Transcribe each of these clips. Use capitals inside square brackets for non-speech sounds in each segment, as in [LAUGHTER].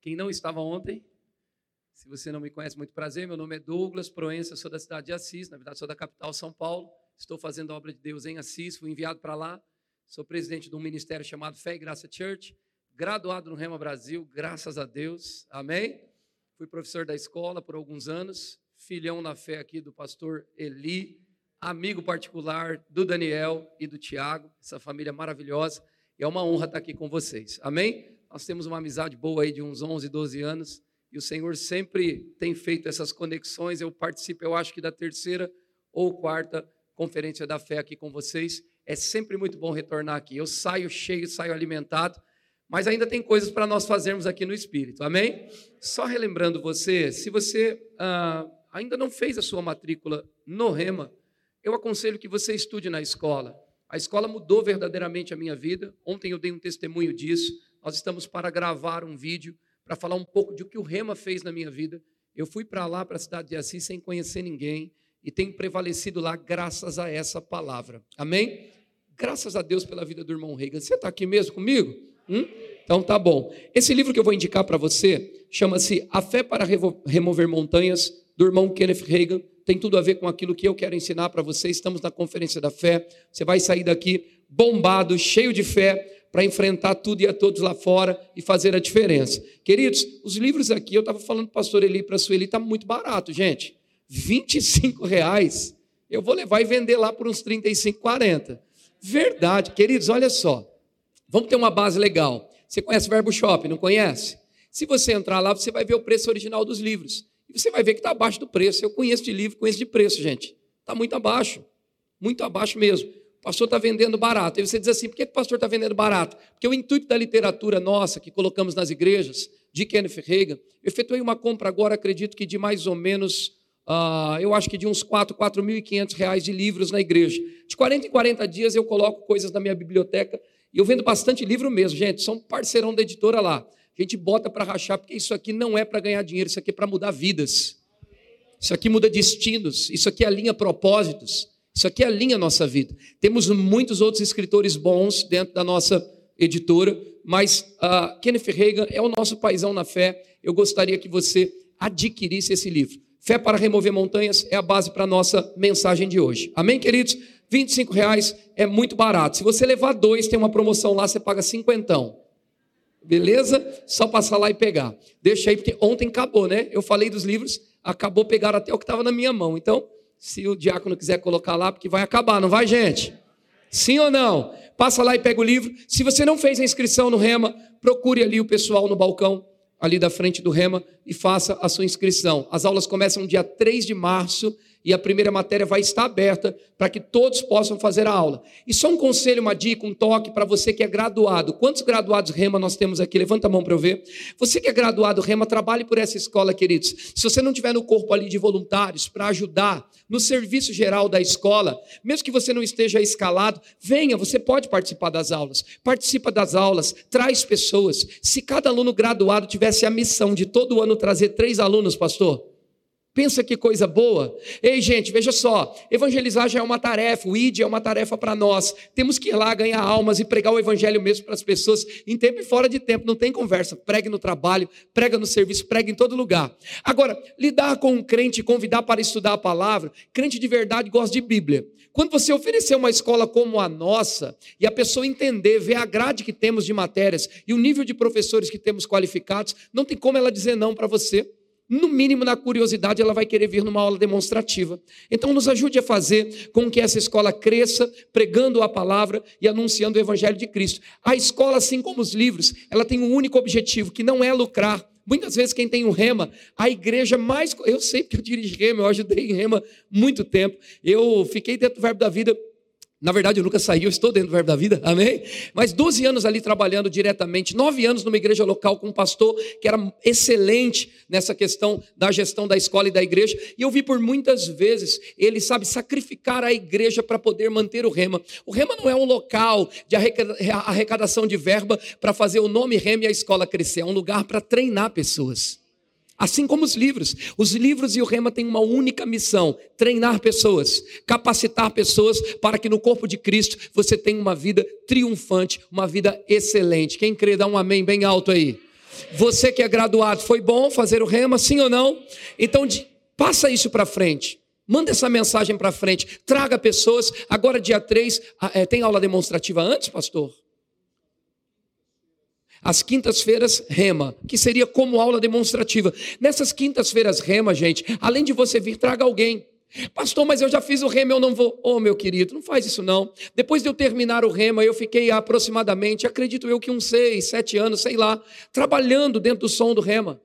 Quem não estava ontem, se você não me conhece, muito prazer. Meu nome é Douglas Proença, sou da cidade de Assis, na verdade sou da capital São Paulo. Estou fazendo a obra de Deus em Assis, fui enviado para lá. Sou presidente de um ministério chamado Fé e Graça Church, graduado no Rema Brasil, graças a Deus. Amém? Fui professor da escola por alguns anos, filhão na fé aqui do pastor Eli, amigo particular do Daniel e do Tiago, essa família maravilhosa. E é uma honra estar aqui com vocês. Amém? Nós temos uma amizade boa aí de uns 11, 12 anos e o Senhor sempre tem feito essas conexões. Eu participo, eu acho que da terceira ou quarta conferência da fé aqui com vocês. É sempre muito bom retornar aqui. Eu saio cheio, saio alimentado, mas ainda tem coisas para nós fazermos aqui no Espírito, amém? Só relembrando você, se você ah, ainda não fez a sua matrícula no Rema, eu aconselho que você estude na escola. A escola mudou verdadeiramente a minha vida. Ontem eu dei um testemunho disso. Nós estamos para gravar um vídeo para falar um pouco de o que o Rema fez na minha vida. Eu fui para lá, para a cidade de Assis, sem conhecer ninguém, e tenho prevalecido lá graças a essa palavra. Amém? Graças a Deus pela vida do irmão Reagan. Você está aqui mesmo comigo? Hum? Então tá bom. Esse livro que eu vou indicar para você chama-se A Fé para Remover Montanhas, do irmão Kenneth Reagan. Tem tudo a ver com aquilo que eu quero ensinar para você. Estamos na Conferência da Fé. Você vai sair daqui bombado, cheio de fé, para enfrentar tudo e a todos lá fora e fazer a diferença. Queridos, os livros aqui, eu estava falando para o pastor Eli para a Sueli, está muito barato, gente. 25 reais. Eu vou levar e vender lá por uns 35, 40. Verdade, queridos, olha só. Vamos ter uma base legal. Você conhece o Verbo Shop, não conhece? Se você entrar lá, você vai ver o preço original dos livros. E você vai ver que está abaixo do preço. Eu conheço de livro, conheço de preço, gente. Está muito abaixo. Muito abaixo mesmo. O pastor está vendendo barato. E você diz assim: por que o pastor está vendendo barato? Porque o intuito da literatura nossa, que colocamos nas igrejas, de Kenneth Reagan, eu efetuei uma compra agora, acredito que de mais ou menos, uh, eu acho que de uns 4, 4.500 reais de livros na igreja. De 40 em 40 dias eu coloco coisas na minha biblioteca e eu vendo bastante livro mesmo, gente. Sou um parceirão da editora lá. A gente bota para rachar, porque isso aqui não é para ganhar dinheiro, isso aqui é para mudar vidas. Isso aqui muda destinos, isso aqui alinha propósitos. Isso aqui alinha a nossa vida. Temos muitos outros escritores bons dentro da nossa editora, mas uh, Kenneth Reagan é o nosso paisão na fé. Eu gostaria que você adquirisse esse livro. Fé para remover montanhas é a base para a nossa mensagem de hoje. Amém, queridos? 25 reais é muito barato. Se você levar dois, tem uma promoção lá, você paga cinquentão. Beleza? Só passar lá e pegar. Deixa aí, porque ontem acabou, né? Eu falei dos livros, acabou pegar até o que estava na minha mão. Então, se o diácono quiser colocar lá, porque vai acabar, não vai, gente? Sim ou não? Passa lá e pega o livro. Se você não fez a inscrição no Rema, procure ali o pessoal no balcão, ali da frente do Rema, e faça a sua inscrição. As aulas começam dia 3 de março e a primeira matéria vai estar aberta para que todos possam fazer a aula. E só um conselho, uma dica, um toque para você que é graduado. Quantos graduados Rema nós temos aqui? Levanta a mão para eu ver. Você que é graduado Rema, trabalhe por essa escola, queridos. Se você não tiver no corpo ali de voluntários para ajudar no serviço geral da escola, mesmo que você não esteja escalado, venha, você pode participar das aulas. Participa das aulas, traz pessoas. Se cada aluno graduado tivesse a missão de todo ano trazer três alunos, pastor, Pensa que coisa boa. Ei, gente, veja só: evangelizar já é uma tarefa, o ID é uma tarefa para nós. Temos que ir lá ganhar almas e pregar o evangelho mesmo para as pessoas, em tempo e fora de tempo, não tem conversa. Pregue no trabalho, prega no serviço, prega em todo lugar. Agora, lidar com um crente, convidar para estudar a palavra, crente de verdade gosta de Bíblia. Quando você oferecer uma escola como a nossa e a pessoa entender, ver a grade que temos de matérias e o nível de professores que temos qualificados, não tem como ela dizer não para você no mínimo na curiosidade, ela vai querer vir numa aula demonstrativa. Então, nos ajude a fazer com que essa escola cresça, pregando a palavra e anunciando o Evangelho de Cristo. A escola, assim como os livros, ela tem um único objetivo, que não é lucrar. Muitas vezes, quem tem um rema, a igreja mais. Eu sei que eu dirijo rema, eu ajudei em rema muito tempo. Eu fiquei dentro do Verbo da Vida na verdade, eu nunca saí, eu estou dentro do verbo da vida, amém? Mas 12 anos ali trabalhando diretamente, 9 anos numa igreja local com um pastor que era excelente nessa questão da gestão da escola e da igreja. E eu vi por muitas vezes ele, sabe, sacrificar a igreja para poder manter o rema. O rema não é um local de arrecadação de verba para fazer o nome rema e a escola crescer, é um lugar para treinar pessoas. Assim como os livros. Os livros e o rema têm uma única missão: treinar pessoas, capacitar pessoas para que no corpo de Cristo você tenha uma vida triunfante, uma vida excelente. Quem crê, dá um amém bem alto aí. Você que é graduado, foi bom fazer o rema, sim ou não? Então, de, passa isso para frente. Manda essa mensagem para frente. Traga pessoas. Agora, dia 3, é, tem aula demonstrativa antes, pastor? As quintas-feiras rema, que seria como aula demonstrativa. Nessas quintas-feiras rema, gente, além de você vir, traga alguém. Pastor, mas eu já fiz o rema, eu não vou. Oh, meu querido, não faz isso não. Depois de eu terminar o rema, eu fiquei aproximadamente, acredito eu que uns seis, sete anos, sei lá, trabalhando dentro do som do rema.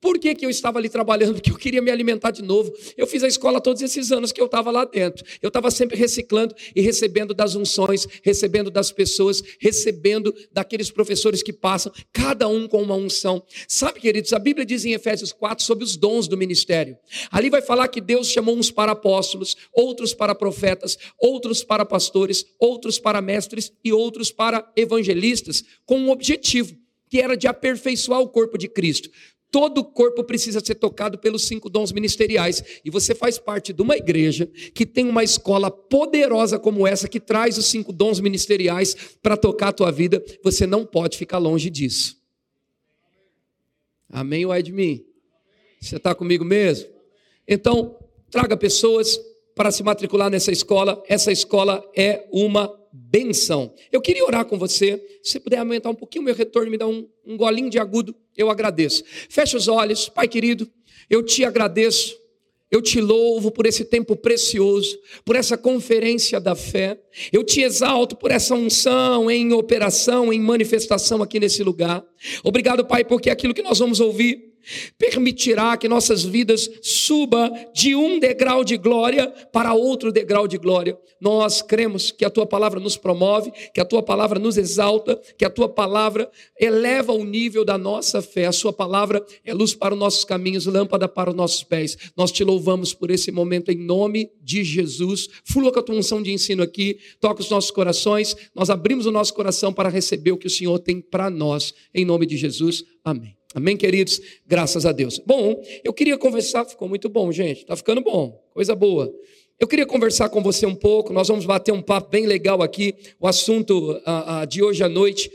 Por que, que eu estava ali trabalhando? [LAUGHS] Porque eu queria me alimentar de novo. Eu fiz a escola todos esses anos que eu estava lá dentro. Eu estava sempre reciclando e recebendo das unções, recebendo das pessoas, recebendo daqueles professores que passam, cada um com uma unção. Sabe, queridos, a Bíblia diz em Efésios 4 sobre os dons do ministério. Ali vai falar que Deus chamou uns para apóstolos, outros para profetas, outros para pastores, outros para mestres e outros para evangelistas, com um objetivo que era de aperfeiçoar o corpo de Cristo. Todo o corpo precisa ser tocado pelos cinco dons ministeriais. E você faz parte de uma igreja que tem uma escola poderosa como essa, que traz os cinco dons ministeriais para tocar a tua vida. Você não pode ficar longe disso. Amém ou é de mim? Você está comigo mesmo? Então, traga pessoas para se matricular nessa escola. Essa escola é uma benção. Eu queria orar com você. Se puder aumentar um pouquinho o meu retorno, me dar um, um golinho de agudo, eu agradeço. Feche os olhos, Pai querido, eu te agradeço. Eu te louvo por esse tempo precioso, por essa conferência da fé. Eu te exalto por essa unção em operação, em manifestação aqui nesse lugar. Obrigado, Pai, porque aquilo que nós vamos ouvir permitirá que nossas vidas suba de um degrau de glória para outro degrau de glória. Nós cremos que a tua palavra nos promove, que a tua palavra nos exalta, que a tua palavra eleva o nível da nossa fé. A sua palavra é luz para os nossos caminhos, lâmpada para os nossos pés. Nós te louvamos por esse momento em nome de Jesus. Flua com a tua unção de ensino aqui, toca os nossos corações. Nós abrimos o nosso coração para receber o que o Senhor tem para nós. Em nome de Jesus. Amém. Amém, queridos? Graças a Deus. Bom, eu queria conversar, ficou muito bom, gente, tá ficando bom, coisa boa. Eu queria conversar com você um pouco, nós vamos bater um papo bem legal aqui. O assunto uh, uh, de hoje à noite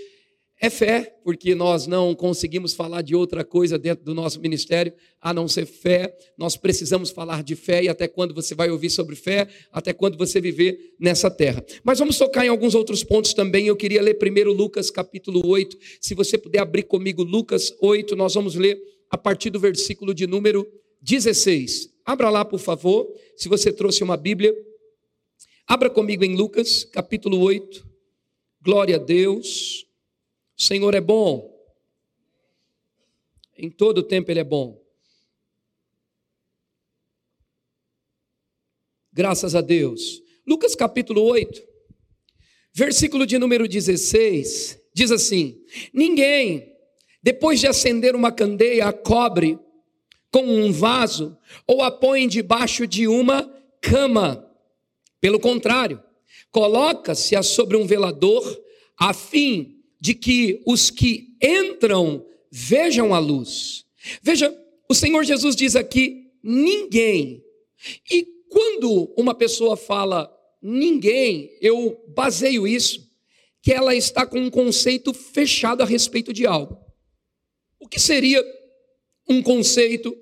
é fé, porque nós não conseguimos falar de outra coisa dentro do nosso ministério a não ser fé. Nós precisamos falar de fé e até quando você vai ouvir sobre fé, até quando você viver nessa terra. Mas vamos tocar em alguns outros pontos também. Eu queria ler primeiro Lucas capítulo 8. Se você puder abrir comigo Lucas 8, nós vamos ler a partir do versículo de número 16. Abra lá, por favor, se você trouxe uma Bíblia. Abra comigo em Lucas capítulo 8. Glória a Deus. O Senhor é bom. Em todo tempo Ele é bom. Graças a Deus. Lucas capítulo 8, versículo de número 16, diz assim: Ninguém, depois de acender uma candeia, a cobre com um vaso ou a põe debaixo de uma cama. Pelo contrário, coloca-se-a sobre um velador, a fim de que os que entram vejam a luz. Veja, o Senhor Jesus diz aqui: ninguém. E quando uma pessoa fala ninguém, eu baseio isso que ela está com um conceito fechado a respeito de algo. O que seria um conceito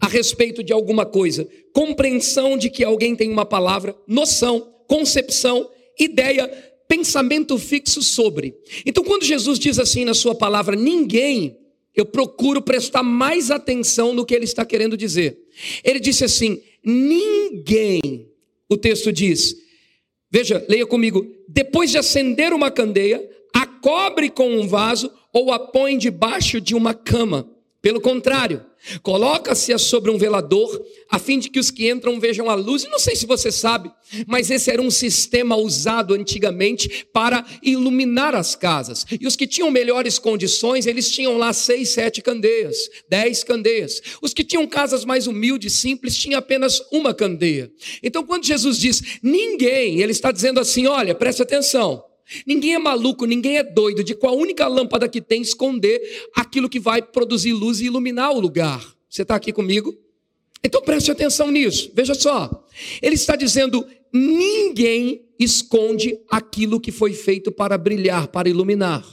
a respeito de alguma coisa? Compreensão de que alguém tem uma palavra, noção, concepção, ideia pensamento fixo sobre. Então, quando Jesus diz assim na sua palavra, ninguém, eu procuro prestar mais atenção no que ele está querendo dizer. Ele disse assim: ninguém, o texto diz, veja, leia comigo, depois de acender uma candeia, a cobre com um vaso ou a põe debaixo de uma cama. Pelo contrário, Coloca-se sobre um velador, a fim de que os que entram vejam a luz. E não sei se você sabe, mas esse era um sistema usado antigamente para iluminar as casas. E os que tinham melhores condições, eles tinham lá seis, sete candeias, dez candeias. Os que tinham casas mais humildes, simples, tinham apenas uma candeia. Então, quando Jesus diz ninguém, ele está dizendo assim: olha, preste atenção. Ninguém é maluco, ninguém é doido de com a única lâmpada que tem esconder aquilo que vai produzir luz e iluminar o lugar. Você está aqui comigo? Então preste atenção nisso. Veja só. Ele está dizendo: ninguém esconde aquilo que foi feito para brilhar, para iluminar.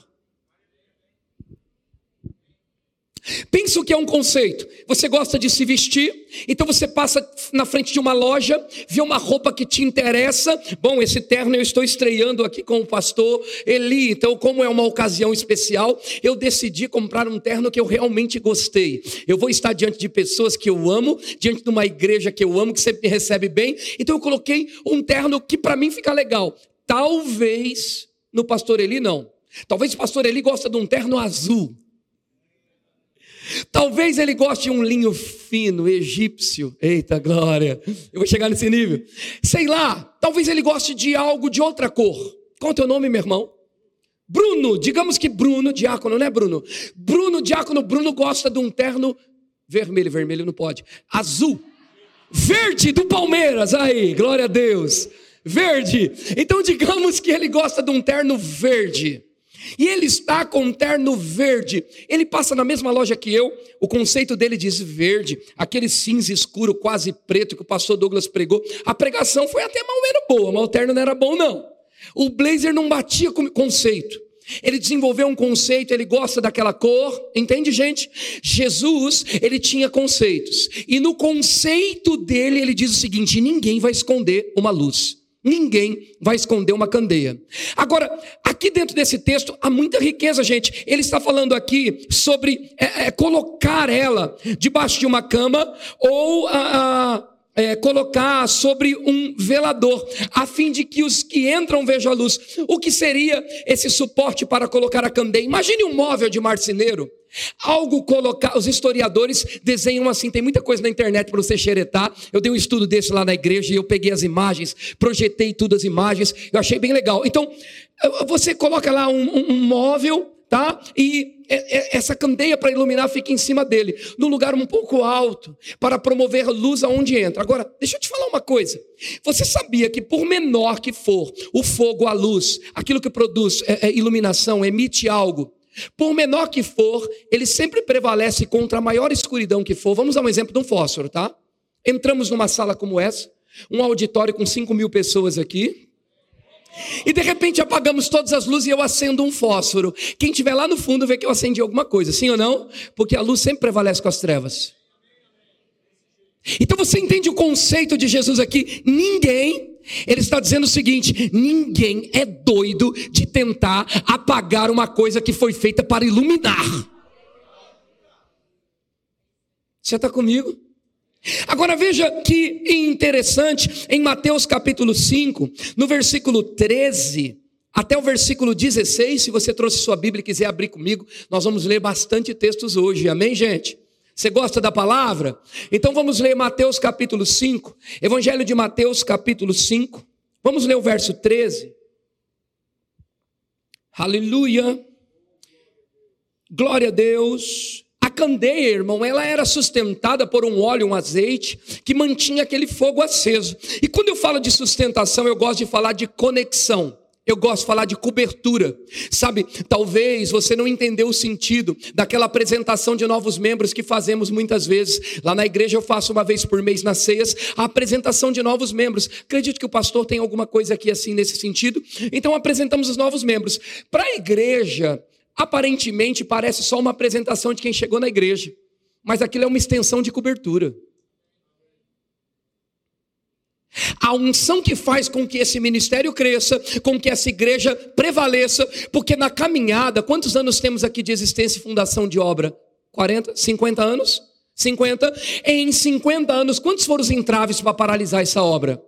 Pensa o que é um conceito. Você gosta de se vestir, então você passa na frente de uma loja, vê uma roupa que te interessa. Bom, esse terno eu estou estreando aqui com o pastor Eli, então, como é uma ocasião especial, eu decidi comprar um terno que eu realmente gostei. Eu vou estar diante de pessoas que eu amo, diante de uma igreja que eu amo, que sempre me recebe bem. Então, eu coloquei um terno que para mim fica legal. Talvez no pastor Eli não. Talvez o pastor Eli gosta de um terno azul. Talvez ele goste de um linho fino, egípcio. Eita glória! Eu vou chegar nesse nível. Sei lá, talvez ele goste de algo de outra cor. Qual é o teu nome, meu irmão? Bruno, digamos que Bruno, diácono, não é Bruno? Bruno, diácono, Bruno gosta de um terno vermelho, vermelho não pode. Azul. Verde do Palmeiras, aí, glória a Deus. Verde. Então digamos que ele gosta de um terno verde. E ele está com um terno verde. Ele passa na mesma loja que eu. O conceito dele diz verde, aquele cinza escuro, quase preto que o pastor Douglas pregou. A pregação foi até mal menos boa, mas o terno não era bom, não. O blazer não batia com conceito. Ele desenvolveu um conceito, ele gosta daquela cor, entende, gente? Jesus, ele tinha conceitos. E no conceito dele, ele diz o seguinte: ninguém vai esconder uma luz. Ninguém vai esconder uma candeia. Agora, aqui dentro desse texto há muita riqueza, gente. Ele está falando aqui sobre é, é, colocar ela debaixo de uma cama ou a, é, colocar sobre um velador, a fim de que os que entram vejam a luz. O que seria esse suporte para colocar a candeia? Imagine um móvel de marceneiro. Algo colocar, os historiadores desenham assim, tem muita coisa na internet para você xeretar. Eu dei um estudo desse lá na igreja e eu peguei as imagens, projetei tudo as imagens, eu achei bem legal. Então, você coloca lá um, um, um móvel, tá? E essa candeia para iluminar fica em cima dele, num lugar um pouco alto, para promover luz aonde entra. Agora, deixa eu te falar uma coisa. Você sabia que por menor que for o fogo, a luz, aquilo que produz é, é iluminação, emite algo, por menor que for, ele sempre prevalece contra a maior escuridão que for. Vamos dar um exemplo de um fósforo, tá? Entramos numa sala como essa, um auditório com 5 mil pessoas aqui, e de repente apagamos todas as luzes e eu acendo um fósforo. Quem estiver lá no fundo vê que eu acendi alguma coisa, sim ou não? Porque a luz sempre prevalece com as trevas. Então você entende o conceito de Jesus aqui? Ninguém ele está dizendo o seguinte: ninguém é doido de tentar apagar uma coisa que foi feita para iluminar. Você está comigo? Agora veja que interessante, em Mateus capítulo 5, no versículo 13, até o versículo 16, se você trouxe sua Bíblia e quiser abrir comigo, nós vamos ler bastante textos hoje, amém, gente? Você gosta da palavra? Então vamos ler Mateus capítulo 5, Evangelho de Mateus capítulo 5. Vamos ler o verso 13. Aleluia. Glória a Deus. Candeia, irmão, ela era sustentada por um óleo, um azeite, que mantinha aquele fogo aceso. E quando eu falo de sustentação, eu gosto de falar de conexão. Eu gosto de falar de cobertura. Sabe, talvez você não entendeu o sentido daquela apresentação de novos membros que fazemos muitas vezes. Lá na igreja eu faço uma vez por mês nas ceias a apresentação de novos membros. Acredito que o pastor tem alguma coisa aqui assim nesse sentido. Então apresentamos os novos membros. Para a igreja, aparentemente parece só uma apresentação de quem chegou na igreja, mas aquilo é uma extensão de cobertura. A unção que faz com que esse ministério cresça, com que essa igreja prevaleça, porque na caminhada, quantos anos temos aqui de existência e fundação de obra? 40, 50 anos? 50? Em 50 anos, quantos foram os entraves para paralisar essa obra?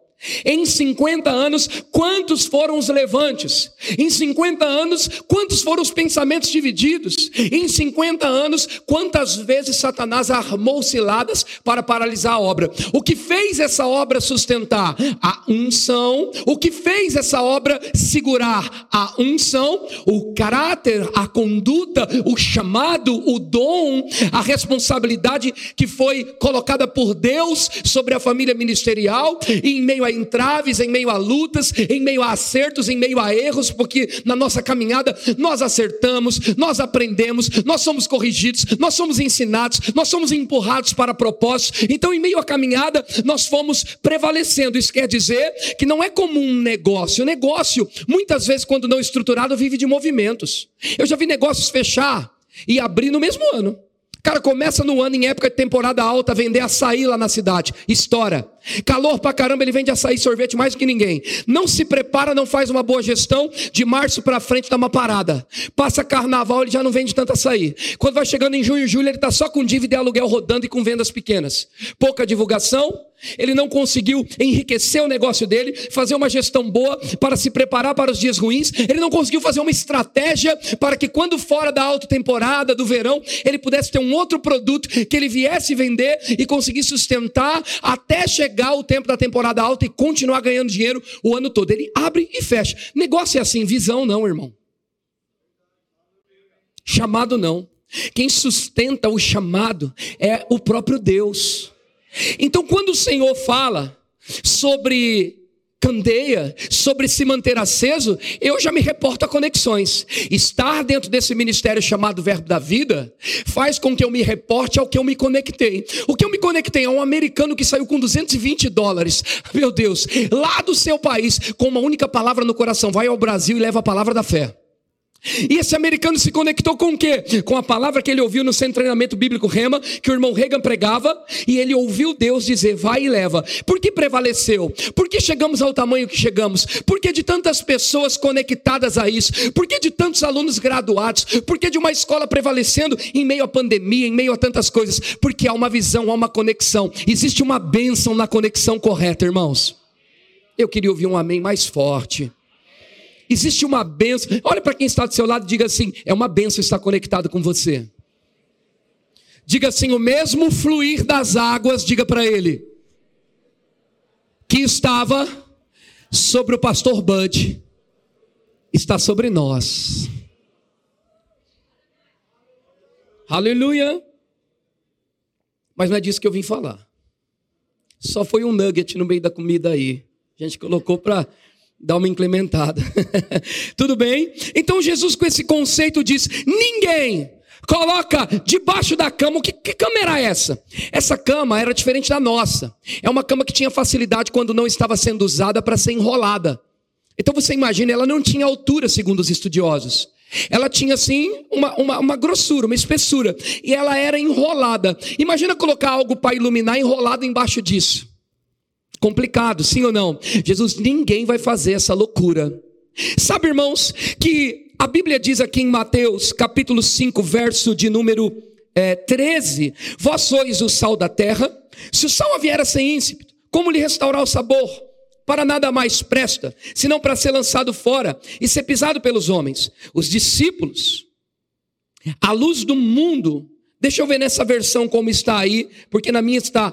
Em 50 anos, quantos foram os levantes? Em 50 anos, quantos foram os pensamentos divididos? Em 50 anos, quantas vezes Satanás armou ciladas para paralisar a obra? O que fez essa obra sustentar? A unção. O que fez essa obra segurar? A unção, o caráter, a conduta, o chamado, o dom, a responsabilidade que foi colocada por Deus sobre a família ministerial e em meio a entraves, em meio a lutas, em meio a acertos, em meio a erros, porque na nossa caminhada nós acertamos, nós aprendemos, nós somos corrigidos, nós somos ensinados, nós somos empurrados para propósitos. Então, em meio à caminhada, nós fomos prevalecendo. Isso quer dizer que não é como um negócio. O negócio, muitas vezes, quando não estruturado, vive de movimentos. Eu já vi negócios fechar e abrir no mesmo ano. cara começa no ano, em época de temporada alta, vender açaí lá na cidade. Estoura. Calor pra caramba, ele vende açaí e sorvete mais do que ninguém. Não se prepara, não faz uma boa gestão. De março para frente dá uma parada. Passa carnaval, ele já não vende tanto açaí. Quando vai chegando em junho e julho, ele está só com dívida e aluguel rodando e com vendas pequenas. Pouca divulgação, ele não conseguiu enriquecer o negócio dele, fazer uma gestão boa para se preparar para os dias ruins. Ele não conseguiu fazer uma estratégia para que, quando fora da alta temporada, do verão, ele pudesse ter um outro produto que ele viesse vender e conseguir sustentar até chegar o tempo da temporada alta e continuar ganhando dinheiro o ano todo. Ele abre e fecha. Negócio é assim, visão não, irmão. Chamado não. Quem sustenta o chamado é o próprio Deus. Então, quando o Senhor fala sobre candeia, sobre se manter aceso, eu já me reporto a conexões. Estar dentro desse ministério chamado Verbo da Vida faz com que eu me reporte ao que eu me conectei. O que eu me conectei é um americano que saiu com 220 dólares, meu Deus, lá do seu país, com uma única palavra no coração, vai ao Brasil e leva a palavra da fé. E esse americano se conectou com o quê? Com a palavra que ele ouviu no centro de treinamento bíblico Rema, que o irmão Reagan pregava, e ele ouviu Deus dizer: vai e leva. Por que prevaleceu? Por que chegamos ao tamanho que chegamos? Por que de tantas pessoas conectadas a isso? Por que de tantos alunos graduados? Por que de uma escola prevalecendo em meio à pandemia, em meio a tantas coisas? Porque há uma visão, há uma conexão. Existe uma bênção na conexão correta, irmãos. Eu queria ouvir um amém mais forte. Existe uma benção. Olha para quem está do seu lado e diga assim: é uma benção estar conectado com você. Diga assim: o mesmo fluir das águas, diga para ele, que estava sobre o pastor Bud, está sobre nós. Aleluia. Mas não é disso que eu vim falar. Só foi um nugget no meio da comida aí. A gente colocou para Dá uma incrementada. [LAUGHS] Tudo bem? Então Jesus, com esse conceito, diz: ninguém coloca debaixo da cama. Que, que cama era essa? Essa cama era diferente da nossa. É uma cama que tinha facilidade quando não estava sendo usada para ser enrolada. Então você imagina, ela não tinha altura, segundo os estudiosos. Ela tinha assim uma, uma, uma, grossura, uma espessura, e ela era enrolada. Imagina colocar algo para iluminar enrolado embaixo disso. Complicado, sim ou não? Jesus, ninguém vai fazer essa loucura. Sabe, irmãos, que a Bíblia diz aqui em Mateus, capítulo 5, verso de número é, 13: Vós sois o sal da terra, se o sal vier a ser como lhe restaurar o sabor? Para nada mais presta, senão para ser lançado fora e ser pisado pelos homens. Os discípulos, a luz do mundo, Deixa eu ver nessa versão como está aí, porque na minha está: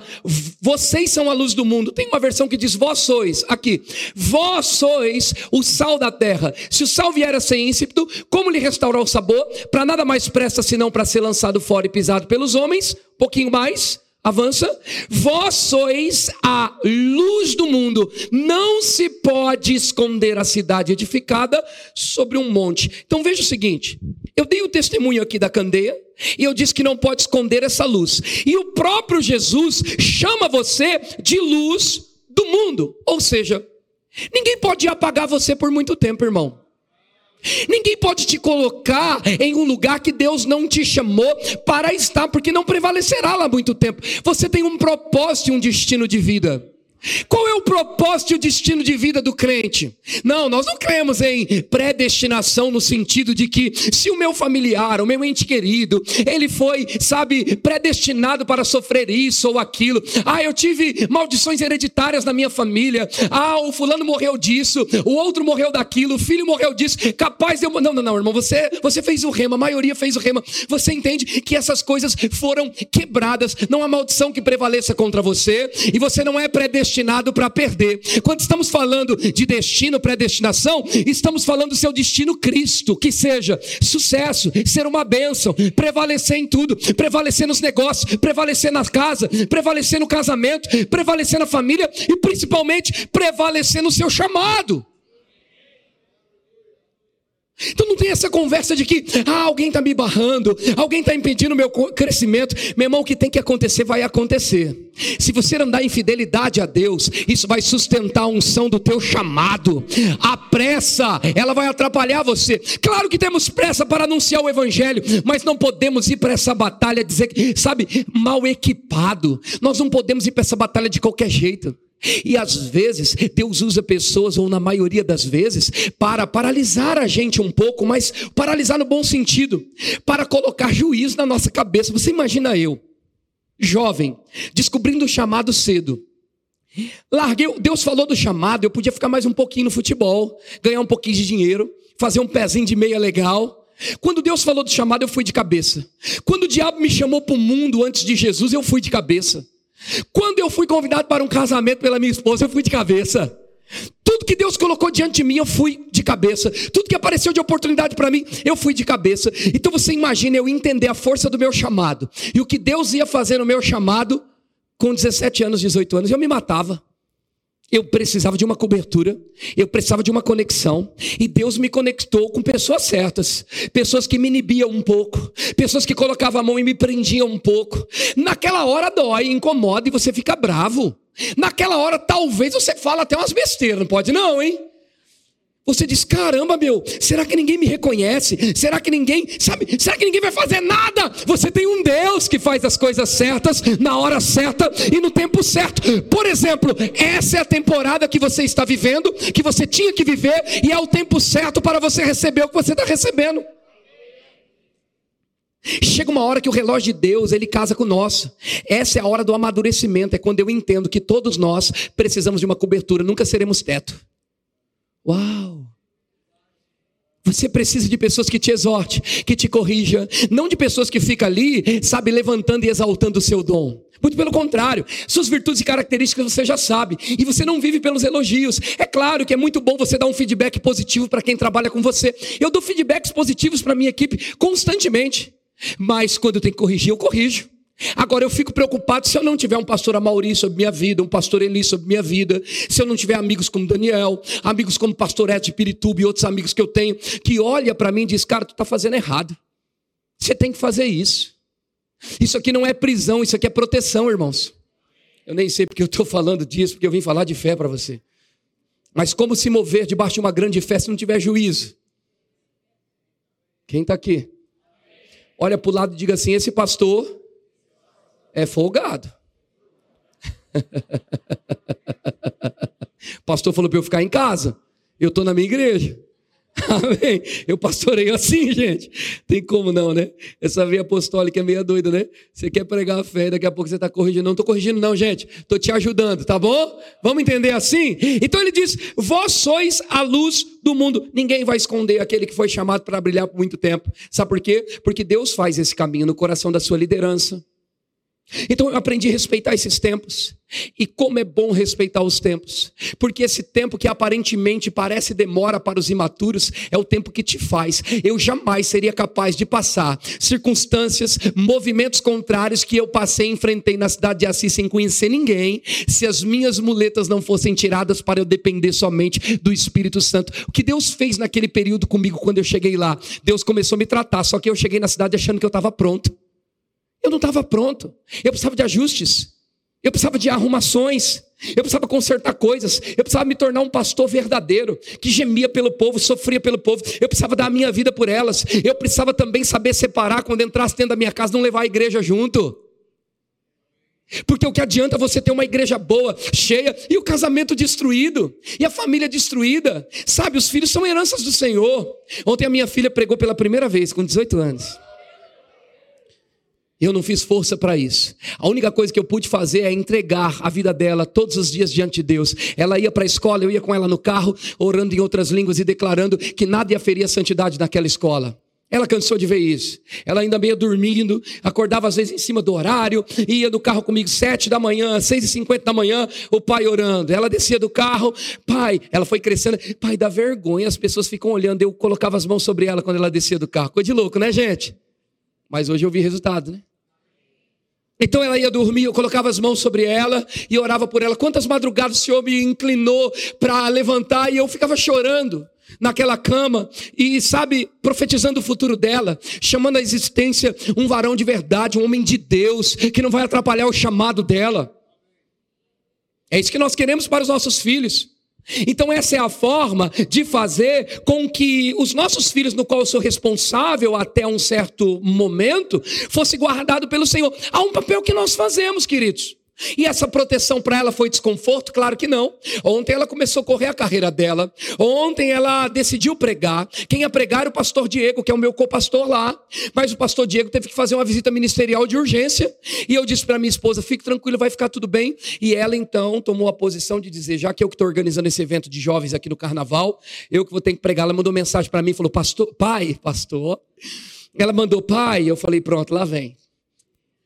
vocês são a luz do mundo. Tem uma versão que diz: vós sois, aqui, vós sois o sal da terra. Se o sal vier a ser íncipido, como lhe restaurar o sabor? Para nada mais presta senão para ser lançado fora e pisado pelos homens. Pouquinho mais. Avança. Vós sois a luz do mundo. Não se pode esconder a cidade edificada sobre um monte. Então veja o seguinte: eu dei o testemunho aqui da candeia e eu disse que não pode esconder essa luz. E o próprio Jesus chama você de luz do mundo. Ou seja, ninguém pode apagar você por muito tempo, irmão. Ninguém pode te colocar em um lugar que Deus não te chamou para estar, porque não prevalecerá lá muito tempo. Você tem um propósito e um destino de vida. Qual é o propósito e o destino de vida do crente? Não, nós não cremos em predestinação no sentido de que se o meu familiar, o meu ente querido, ele foi, sabe, predestinado para sofrer isso ou aquilo. Ah, eu tive maldições hereditárias na minha família. Ah, o fulano morreu disso, o outro morreu daquilo, o filho morreu disso. Capaz de eu Não, não, não, irmão, você, você fez o rema, a maioria fez o rema. Você entende que essas coisas foram quebradas. Não há maldição que prevaleça contra você e você não é predestinado predestinado para perder. Quando estamos falando de destino, predestinação, estamos falando do seu destino Cristo, que seja sucesso, ser uma bênção, prevalecer em tudo, prevalecer nos negócios, prevalecer na casa, prevalecer no casamento, prevalecer na família e principalmente prevalecer no seu chamado. Então não tem essa conversa de que ah, alguém está me barrando, alguém está impedindo o meu crescimento. Meu irmão, o que tem que acontecer, vai acontecer. Se você andar em fidelidade a Deus, isso vai sustentar a unção do teu chamado. A pressa, ela vai atrapalhar você. Claro que temos pressa para anunciar o Evangelho, mas não podemos ir para essa batalha dizer, sabe, mal equipado. Nós não podemos ir para essa batalha de qualquer jeito. E às vezes Deus usa pessoas, ou na maioria das vezes, para paralisar a gente um pouco, mas paralisar no bom sentido, para colocar juízo na nossa cabeça. Você imagina eu, jovem, descobrindo o chamado cedo. Larguei, Deus falou do chamado, eu podia ficar mais um pouquinho no futebol, ganhar um pouquinho de dinheiro, fazer um pezinho de meia legal. Quando Deus falou do chamado, eu fui de cabeça. Quando o diabo me chamou para o mundo antes de Jesus, eu fui de cabeça. Quando eu fui convidado para um casamento pela minha esposa, eu fui de cabeça. Tudo que Deus colocou diante de mim, eu fui de cabeça. Tudo que apareceu de oportunidade para mim, eu fui de cabeça. Então você imagina eu entender a força do meu chamado e o que Deus ia fazer no meu chamado com 17 anos, 18 anos, eu me matava. Eu precisava de uma cobertura, eu precisava de uma conexão, e Deus me conectou com pessoas certas, pessoas que me inibiam um pouco, pessoas que colocavam a mão e me prendiam um pouco. Naquela hora dói, incomoda e você fica bravo. Naquela hora talvez você fala até umas besteiras, não pode não, hein? Você diz: caramba, meu, será que ninguém me reconhece? Será que ninguém, sabe, será que ninguém vai fazer nada? Você tem um Deus que faz as coisas certas, na hora certa e no tempo certo. Por exemplo, essa é a temporada que você está vivendo, que você tinha que viver, e é o tempo certo para você receber o que você está recebendo. Chega uma hora que o relógio de Deus, ele casa com o nosso. Essa é a hora do amadurecimento, é quando eu entendo que todos nós precisamos de uma cobertura, nunca seremos teto. Uau! Você precisa de pessoas que te exorte, que te corrija, não de pessoas que ficam ali, sabe, levantando e exaltando o seu dom. Muito pelo contrário, suas virtudes e características você já sabe, e você não vive pelos elogios. É claro que é muito bom você dar um feedback positivo para quem trabalha com você. Eu dou feedbacks positivos para minha equipe constantemente, mas quando eu tenho que corrigir, eu corrijo. Agora eu fico preocupado se eu não tiver um pastor Amauri sobre minha vida, um pastor Eli sobre minha vida, se eu não tiver amigos como Daniel, amigos como pastor Ed Pirituba e outros amigos que eu tenho, que olha para mim e diz, cara, tu está fazendo errado. Você tem que fazer isso. Isso aqui não é prisão, isso aqui é proteção, irmãos. Eu nem sei porque eu estou falando disso, porque eu vim falar de fé para você. Mas como se mover debaixo de uma grande fé se não tiver juízo? Quem está aqui? Olha para o lado e diga assim: esse pastor é folgado. o [LAUGHS] pastor falou para eu ficar em casa. Eu estou na minha igreja. [LAUGHS] Amém. Eu pastorei assim, gente. Tem como não, né? Essa veia apostólica é meio doida, né? Você quer pregar a fé, daqui a pouco você está corrigindo. Não estou corrigindo, não, gente. Estou te ajudando, tá bom? Vamos entender assim? Então ele diz: Vós sois a luz do mundo. Ninguém vai esconder aquele que foi chamado para brilhar por muito tempo. Sabe por quê? Porque Deus faz esse caminho no coração da sua liderança. Então eu aprendi a respeitar esses tempos. E como é bom respeitar os tempos, porque esse tempo que aparentemente parece demora para os imaturos é o tempo que te faz. Eu jamais seria capaz de passar circunstâncias, movimentos contrários que eu passei e enfrentei na cidade de Assis sem conhecer ninguém, se as minhas muletas não fossem tiradas para eu depender somente do Espírito Santo. O que Deus fez naquele período comigo quando eu cheguei lá? Deus começou a me tratar, só que eu cheguei na cidade achando que eu estava pronto. Eu não estava pronto. Eu precisava de ajustes. Eu precisava de arrumações. Eu precisava consertar coisas. Eu precisava me tornar um pastor verdadeiro, que gemia pelo povo, sofria pelo povo. Eu precisava dar a minha vida por elas. Eu precisava também saber separar quando entrasse dentro da minha casa, não levar a igreja junto. Porque o que adianta você ter uma igreja boa, cheia, e o casamento destruído, e a família destruída? Sabe, os filhos são heranças do Senhor. Ontem a minha filha pregou pela primeira vez, com 18 anos. Eu não fiz força para isso. A única coisa que eu pude fazer é entregar a vida dela todos os dias diante de Deus. Ela ia para a escola, eu ia com ela no carro, orando em outras línguas e declarando que nada ia ferir a santidade naquela escola. Ela cansou de ver isso. Ela ainda meio dormindo, acordava às vezes em cima do horário, ia do carro comigo sete da manhã, seis e cinquenta da manhã, o pai orando. Ela descia do carro, pai, ela foi crescendo, pai, dá vergonha, as pessoas ficam olhando, eu colocava as mãos sobre ela quando ela descia do carro. Coisa de louco, né, gente? Mas hoje eu vi resultado, né? Então ela ia dormir, eu colocava as mãos sobre ela e orava por ela. Quantas madrugadas o Senhor me inclinou para levantar e eu ficava chorando. naquela cama e, sabe, profetizando o futuro dela, chamando à existência um varão de verdade, um homem de Deus, que não vai atrapalhar o chamado dela. É isso que nós queremos para os nossos filhos. Então, essa é a forma de fazer com que os nossos filhos, no qual eu sou responsável até um certo momento, fosse guardado pelo Senhor. Há um papel que nós fazemos, queridos. E essa proteção para ela foi desconforto? Claro que não. Ontem ela começou a correr a carreira dela. Ontem ela decidiu pregar. Quem ia pregar era o pastor Diego, que é o meu co-pastor lá. Mas o pastor Diego teve que fazer uma visita ministerial de urgência. E eu disse para minha esposa: fique tranquilo, vai ficar tudo bem. E ela então tomou a posição de dizer: já que eu que estou organizando esse evento de jovens aqui no carnaval, eu que vou ter que pregar. Ela mandou mensagem para mim: falou, pastor, pai, pastor. Ela mandou, pai. Eu falei: pronto, lá vem.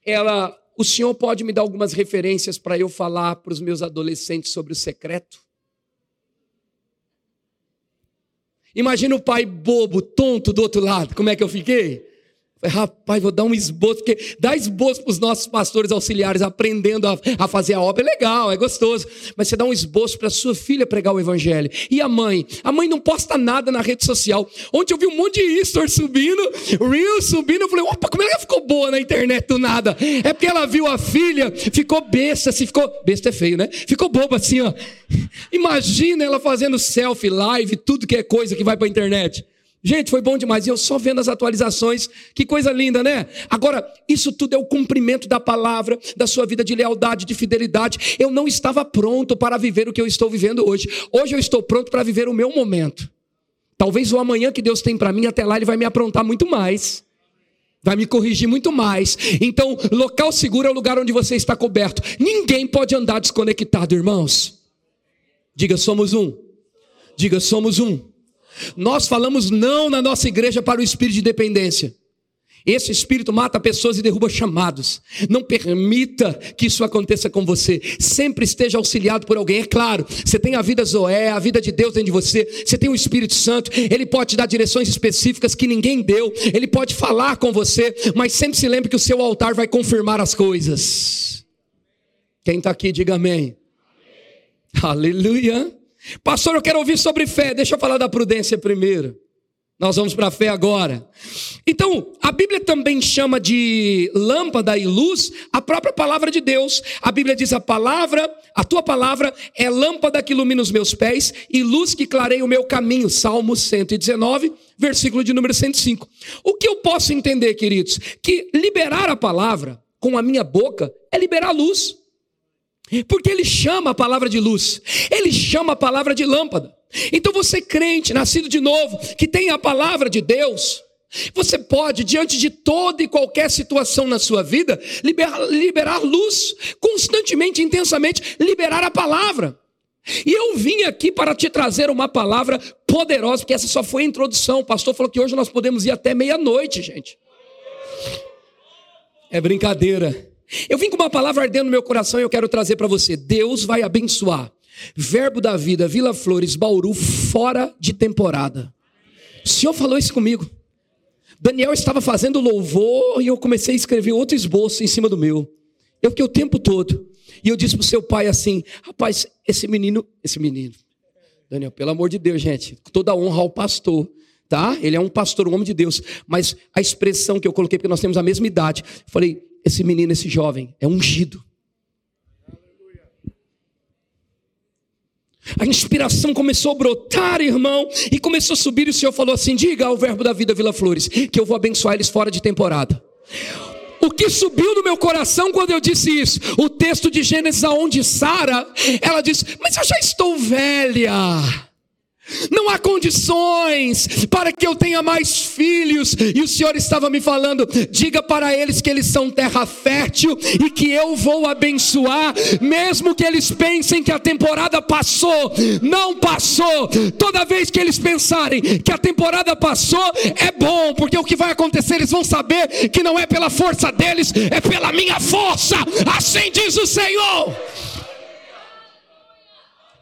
Ela o senhor pode me dar algumas referências para eu falar para os meus adolescentes sobre o secreto? Imagina o pai bobo, tonto do outro lado, como é que eu fiquei? Rapaz, vou dar um esboço, porque dar esboço para os nossos pastores auxiliares aprendendo a, a, fazer a obra é legal, é gostoso. Mas você dá um esboço para sua filha pregar o evangelho. E a mãe? A mãe não posta nada na rede social. Ontem eu vi um monte de history subindo, Reels subindo. Eu falei, opa, como ela ficou boa na internet do nada? É porque ela viu a filha, ficou besta, assim, ficou. Besta é feio, né? Ficou boba assim, ó. Imagina ela fazendo selfie, live, tudo que é coisa que vai para a internet. Gente, foi bom demais. E eu só vendo as atualizações. Que coisa linda, né? Agora, isso tudo é o cumprimento da palavra, da sua vida de lealdade, de fidelidade. Eu não estava pronto para viver o que eu estou vivendo hoje. Hoje eu estou pronto para viver o meu momento. Talvez o amanhã que Deus tem para mim, até lá Ele vai me aprontar muito mais. Vai me corrigir muito mais. Então, local seguro é o lugar onde você está coberto. Ninguém pode andar desconectado, irmãos. Diga, somos um. Diga, somos um. Nós falamos não na nossa igreja para o espírito de dependência. Esse espírito mata pessoas e derruba chamados. Não permita que isso aconteça com você. Sempre esteja auxiliado por alguém. É claro, você tem a vida Zoé, a vida de Deus dentro de você. Você tem o Espírito Santo. Ele pode te dar direções específicas que ninguém deu. Ele pode falar com você. Mas sempre se lembre que o seu altar vai confirmar as coisas. Quem está aqui, diga amém. amém. Aleluia. Pastor, eu quero ouvir sobre fé. Deixa eu falar da prudência primeiro. Nós vamos para a fé agora. Então, a Bíblia também chama de lâmpada e luz a própria palavra de Deus. A Bíblia diz: a palavra, a tua palavra é lâmpada que ilumina os meus pés e luz que clareia o meu caminho. Salmo 119, versículo de número 105. O que eu posso entender, queridos? Que liberar a palavra com a minha boca é liberar luz. Porque ele chama a palavra de luz, ele chama a palavra de lâmpada. Então você crente, nascido de novo, que tem a palavra de Deus, você pode, diante de toda e qualquer situação na sua vida, liberar, liberar luz, constantemente, intensamente, liberar a palavra. E eu vim aqui para te trazer uma palavra poderosa, porque essa só foi a introdução. O pastor falou que hoje nós podemos ir até meia-noite, gente. É brincadeira. Eu vim com uma palavra ardendo no meu coração e eu quero trazer para você. Deus vai abençoar. Verbo da vida, Vila Flores, Bauru, fora de temporada. O Senhor falou isso comigo. Daniel estava fazendo louvor e eu comecei a escrever outro esboço em cima do meu. Eu fiquei o tempo todo. E eu disse para o seu pai assim: rapaz, esse menino, esse menino, Daniel, pelo amor de Deus, gente, toda honra ao pastor, tá? Ele é um pastor, um homem de Deus. Mas a expressão que eu coloquei, porque nós temos a mesma idade, falei, esse menino, esse jovem, é ungido. A inspiração começou a brotar, irmão, e começou a subir. E o Senhor falou assim: Diga ao verbo da vida, Vila Flores, que eu vou abençoar eles fora de temporada. O que subiu no meu coração quando eu disse isso? O texto de Gênesis, aonde Sara, ela diz: Mas eu já estou velha. Não há condições para que eu tenha mais filhos. E o Senhor estava me falando: diga para eles que eles são terra fértil e que eu vou abençoar, mesmo que eles pensem que a temporada passou. Não passou. Toda vez que eles pensarem que a temporada passou, é bom, porque o que vai acontecer, eles vão saber que não é pela força deles, é pela minha força. Assim diz o Senhor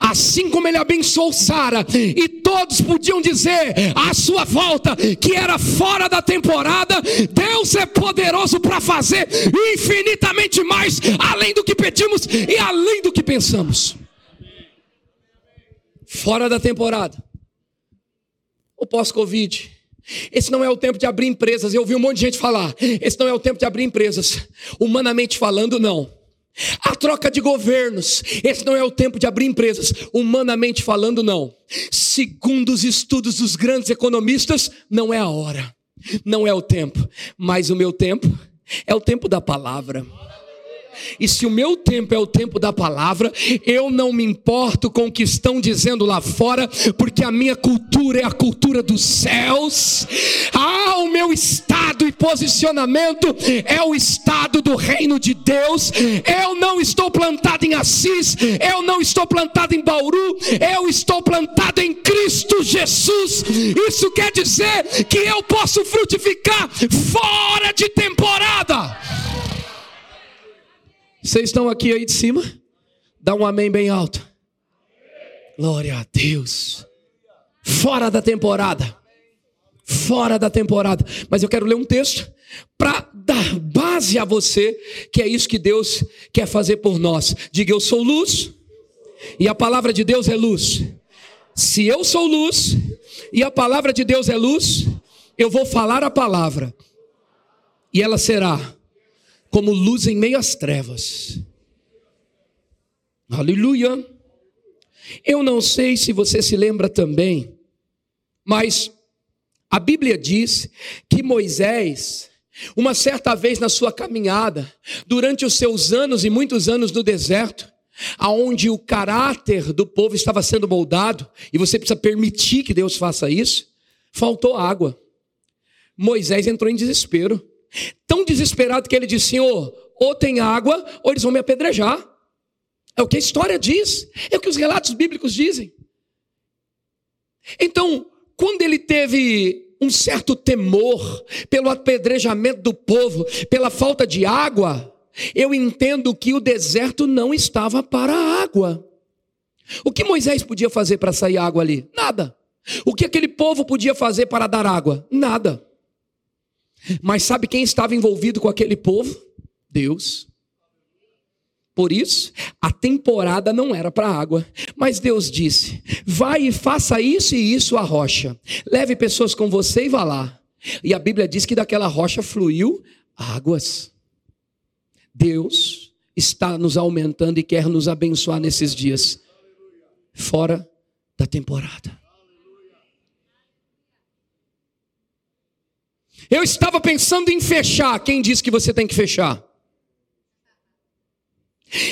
assim como ele abençoou Sara, e todos podiam dizer à sua volta que era fora da temporada, Deus é poderoso para fazer infinitamente mais, além do que pedimos e além do que pensamos. Fora da temporada. o pós-Covid. Esse não é o tempo de abrir empresas. Eu ouvi um monte de gente falar. Esse não é o tempo de abrir empresas. Humanamente falando, não. A troca de governos. Esse não é o tempo de abrir empresas. Humanamente falando, não. Segundo os estudos dos grandes economistas, não é a hora. Não é o tempo. Mas o meu tempo é o tempo da palavra. E se o meu tempo é o tempo da palavra, eu não me importo com o que estão dizendo lá fora, porque a minha cultura é a cultura dos céus. Ah, o meu estado e posicionamento é o estado do reino de Deus. Eu não estou plantado em Assis, eu não estou plantado em Bauru, eu estou plantado em Cristo Jesus. Isso quer dizer que eu posso frutificar fora de temporada. Vocês estão aqui aí de cima? Dá um amém bem alto. Glória a Deus. Fora da temporada. Fora da temporada. Mas eu quero ler um texto para dar base a você, que é isso que Deus quer fazer por nós. Diga, eu sou luz, e a palavra de Deus é luz. Se eu sou luz, e a palavra de Deus é luz, eu vou falar a palavra, e ela será como luz em meio às trevas. Aleluia. Eu não sei se você se lembra também, mas a Bíblia diz que Moisés, uma certa vez na sua caminhada, durante os seus anos e muitos anos no deserto, aonde o caráter do povo estava sendo moldado, e você precisa permitir que Deus faça isso, faltou água. Moisés entrou em desespero. Tão desesperado que ele disse: Senhor, ou tem água, ou eles vão me apedrejar. É o que a história diz, é o que os relatos bíblicos dizem. Então, quando ele teve um certo temor pelo apedrejamento do povo, pela falta de água, eu entendo que o deserto não estava para a água. O que Moisés podia fazer para sair água ali? Nada. O que aquele povo podia fazer para dar água? Nada. Mas sabe quem estava envolvido com aquele povo? Deus. Por isso, a temporada não era para água. Mas Deus disse: vai e faça isso e isso a rocha. Leve pessoas com você e vá lá. E a Bíblia diz que daquela rocha fluiu águas. Deus está nos aumentando e quer nos abençoar nesses dias, fora da temporada. Eu estava pensando em fechar. Quem disse que você tem que fechar?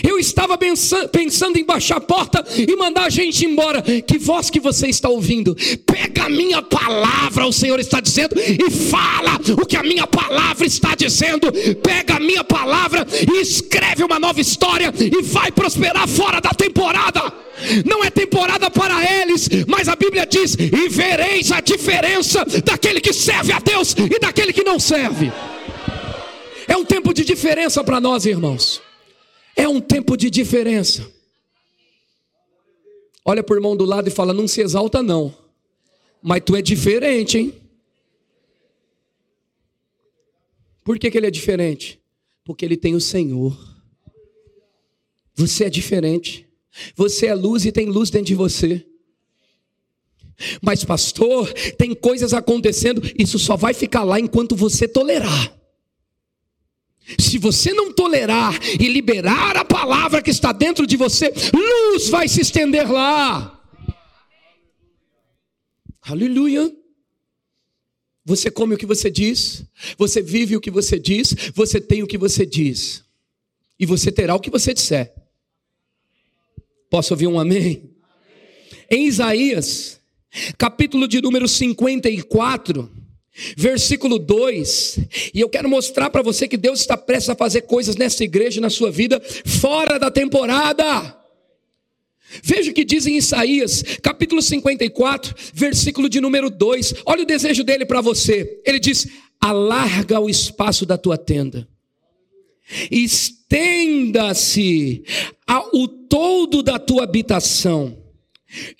Eu estava pensando em baixar a porta e mandar a gente embora. Que voz que você está ouvindo? Pega a minha palavra, o Senhor está dizendo, e fala o que a minha palavra está dizendo. Pega a minha palavra e escreve uma nova história e vai prosperar fora da temporada. Não é temporada para eles, mas a Bíblia diz: e vereis a diferença daquele que serve a Deus e daquele que não serve. É um tempo de diferença para nós, irmãos. É um tempo de diferença. Olha para o irmão do lado e fala: Não se exalta, não. Mas tu é diferente, hein? Por que, que ele é diferente? Porque ele tem o Senhor. Você é diferente. Você é luz e tem luz dentro de você. Mas, pastor, tem coisas acontecendo, isso só vai ficar lá enquanto você tolerar. Se você não tolerar e liberar a palavra que está dentro de você, luz vai se estender lá. Aleluia. Você come o que você diz, você vive o que você diz, você tem o que você diz, e você terá o que você disser. Posso ouvir um amém? amém? Em Isaías, capítulo de número 54, versículo 2, e eu quero mostrar para você que Deus está prestes a fazer coisas nessa igreja, na sua vida, fora da temporada. Veja o que diz em Isaías, capítulo 54, versículo de número 2. Olha o desejo dele para você. Ele diz: alarga o espaço da tua tenda estenda-se o todo da tua habitação,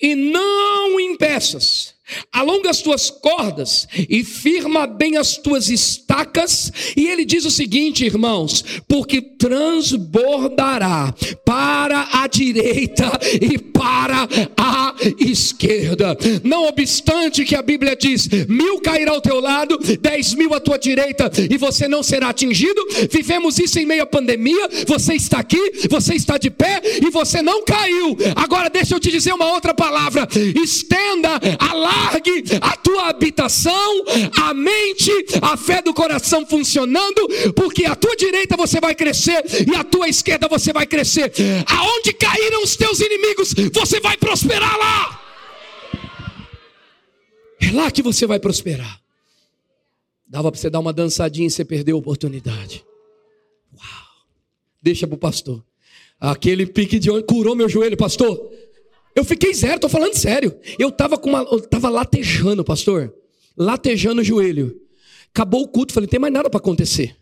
e não impeças alonga as tuas cordas e firma bem as tuas estacas. E ele diz o seguinte, irmãos: porque transbordará para a direita e para a esquerda. Não obstante que a Bíblia diz: mil cairá ao teu lado, dez mil à tua direita, e você não será atingido. Vivemos isso em meio à pandemia. Você está aqui, você está de pé e você não caiu. Agora deixa eu te dizer uma outra palavra: estenda a alargue a tua habitação, a mente, a fé do coração funcionando, porque a tua direita você vai crescer e a tua esquerda você vai crescer. Aonde caíram os teus inimigos, você vai prosperar lá. É lá que você vai prosperar. Dava para você dar uma dançadinha e você perdeu a oportunidade. Uau! Deixa para o pastor. Aquele pique de onde curou meu joelho, pastor. Eu fiquei zero, estou falando sério. Eu estava com uma, eu tava latejando, pastor. Latejando o joelho. Acabou o culto, falei, não tem mais nada para acontecer.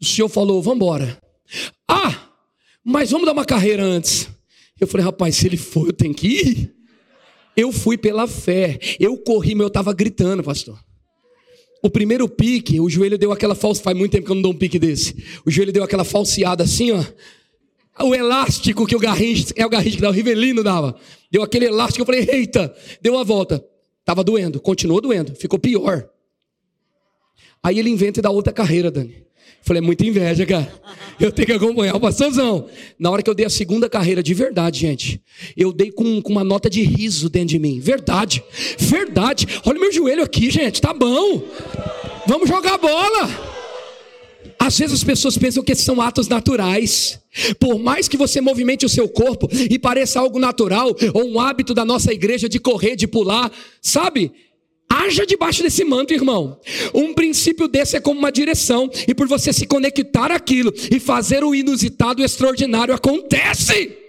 O senhor falou, vamos embora. Ah, mas vamos dar uma carreira antes. Eu falei, rapaz, se ele for, eu tenho que ir. Eu fui pela fé. Eu corri, mas eu estava gritando, pastor. O primeiro pique, o joelho deu aquela falsa. Faz muito tempo que eu não dou um pique desse. O joelho deu aquela falseada assim, ó o elástico que o Garrincha, é o Garrincha que dá, o Rivelino dava. Deu aquele elástico, eu falei, eita, deu uma volta. Tava doendo, continuou doendo, ficou pior. Aí ele inventa e dá outra carreira, Dani. Falei, é muita inveja, cara. Eu tenho que acompanhar o pastorzão. Na hora que eu dei a segunda carreira, de verdade, gente, eu dei com, com uma nota de riso dentro de mim. Verdade, verdade. Olha o meu joelho aqui, gente, tá bom. Vamos jogar bola. Às vezes as pessoas pensam que são atos naturais. Por mais que você movimente o seu corpo e pareça algo natural, ou um hábito da nossa igreja de correr, de pular, sabe? Haja debaixo desse manto, irmão. Um princípio desse é como uma direção, e por você se conectar aquilo e fazer o inusitado, o extraordinário acontece.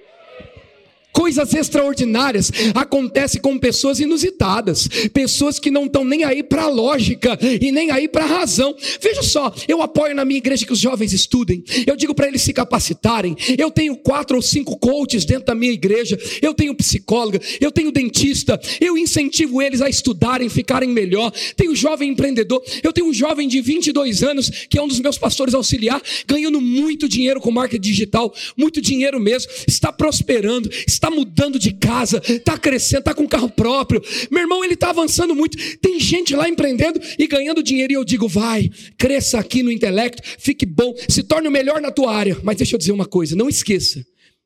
Coisas extraordinárias acontecem com pessoas inusitadas, pessoas que não estão nem aí para a lógica e nem aí para a razão. Veja só, eu apoio na minha igreja que os jovens estudem, eu digo para eles se capacitarem. Eu tenho quatro ou cinco coaches dentro da minha igreja, eu tenho psicóloga, eu tenho dentista, eu incentivo eles a estudarem, ficarem melhor. Tenho jovem empreendedor, eu tenho um jovem de 22 anos que é um dos meus pastores auxiliar, ganhando muito dinheiro com marketing digital, muito dinheiro mesmo, está prosperando, está está mudando de casa, está crescendo, está com carro próprio. Meu irmão, ele está avançando muito. Tem gente lá empreendendo e ganhando dinheiro. E eu digo, vai, cresça aqui no intelecto, fique bom, se torne o melhor na tua área. Mas deixa eu dizer uma coisa: não esqueça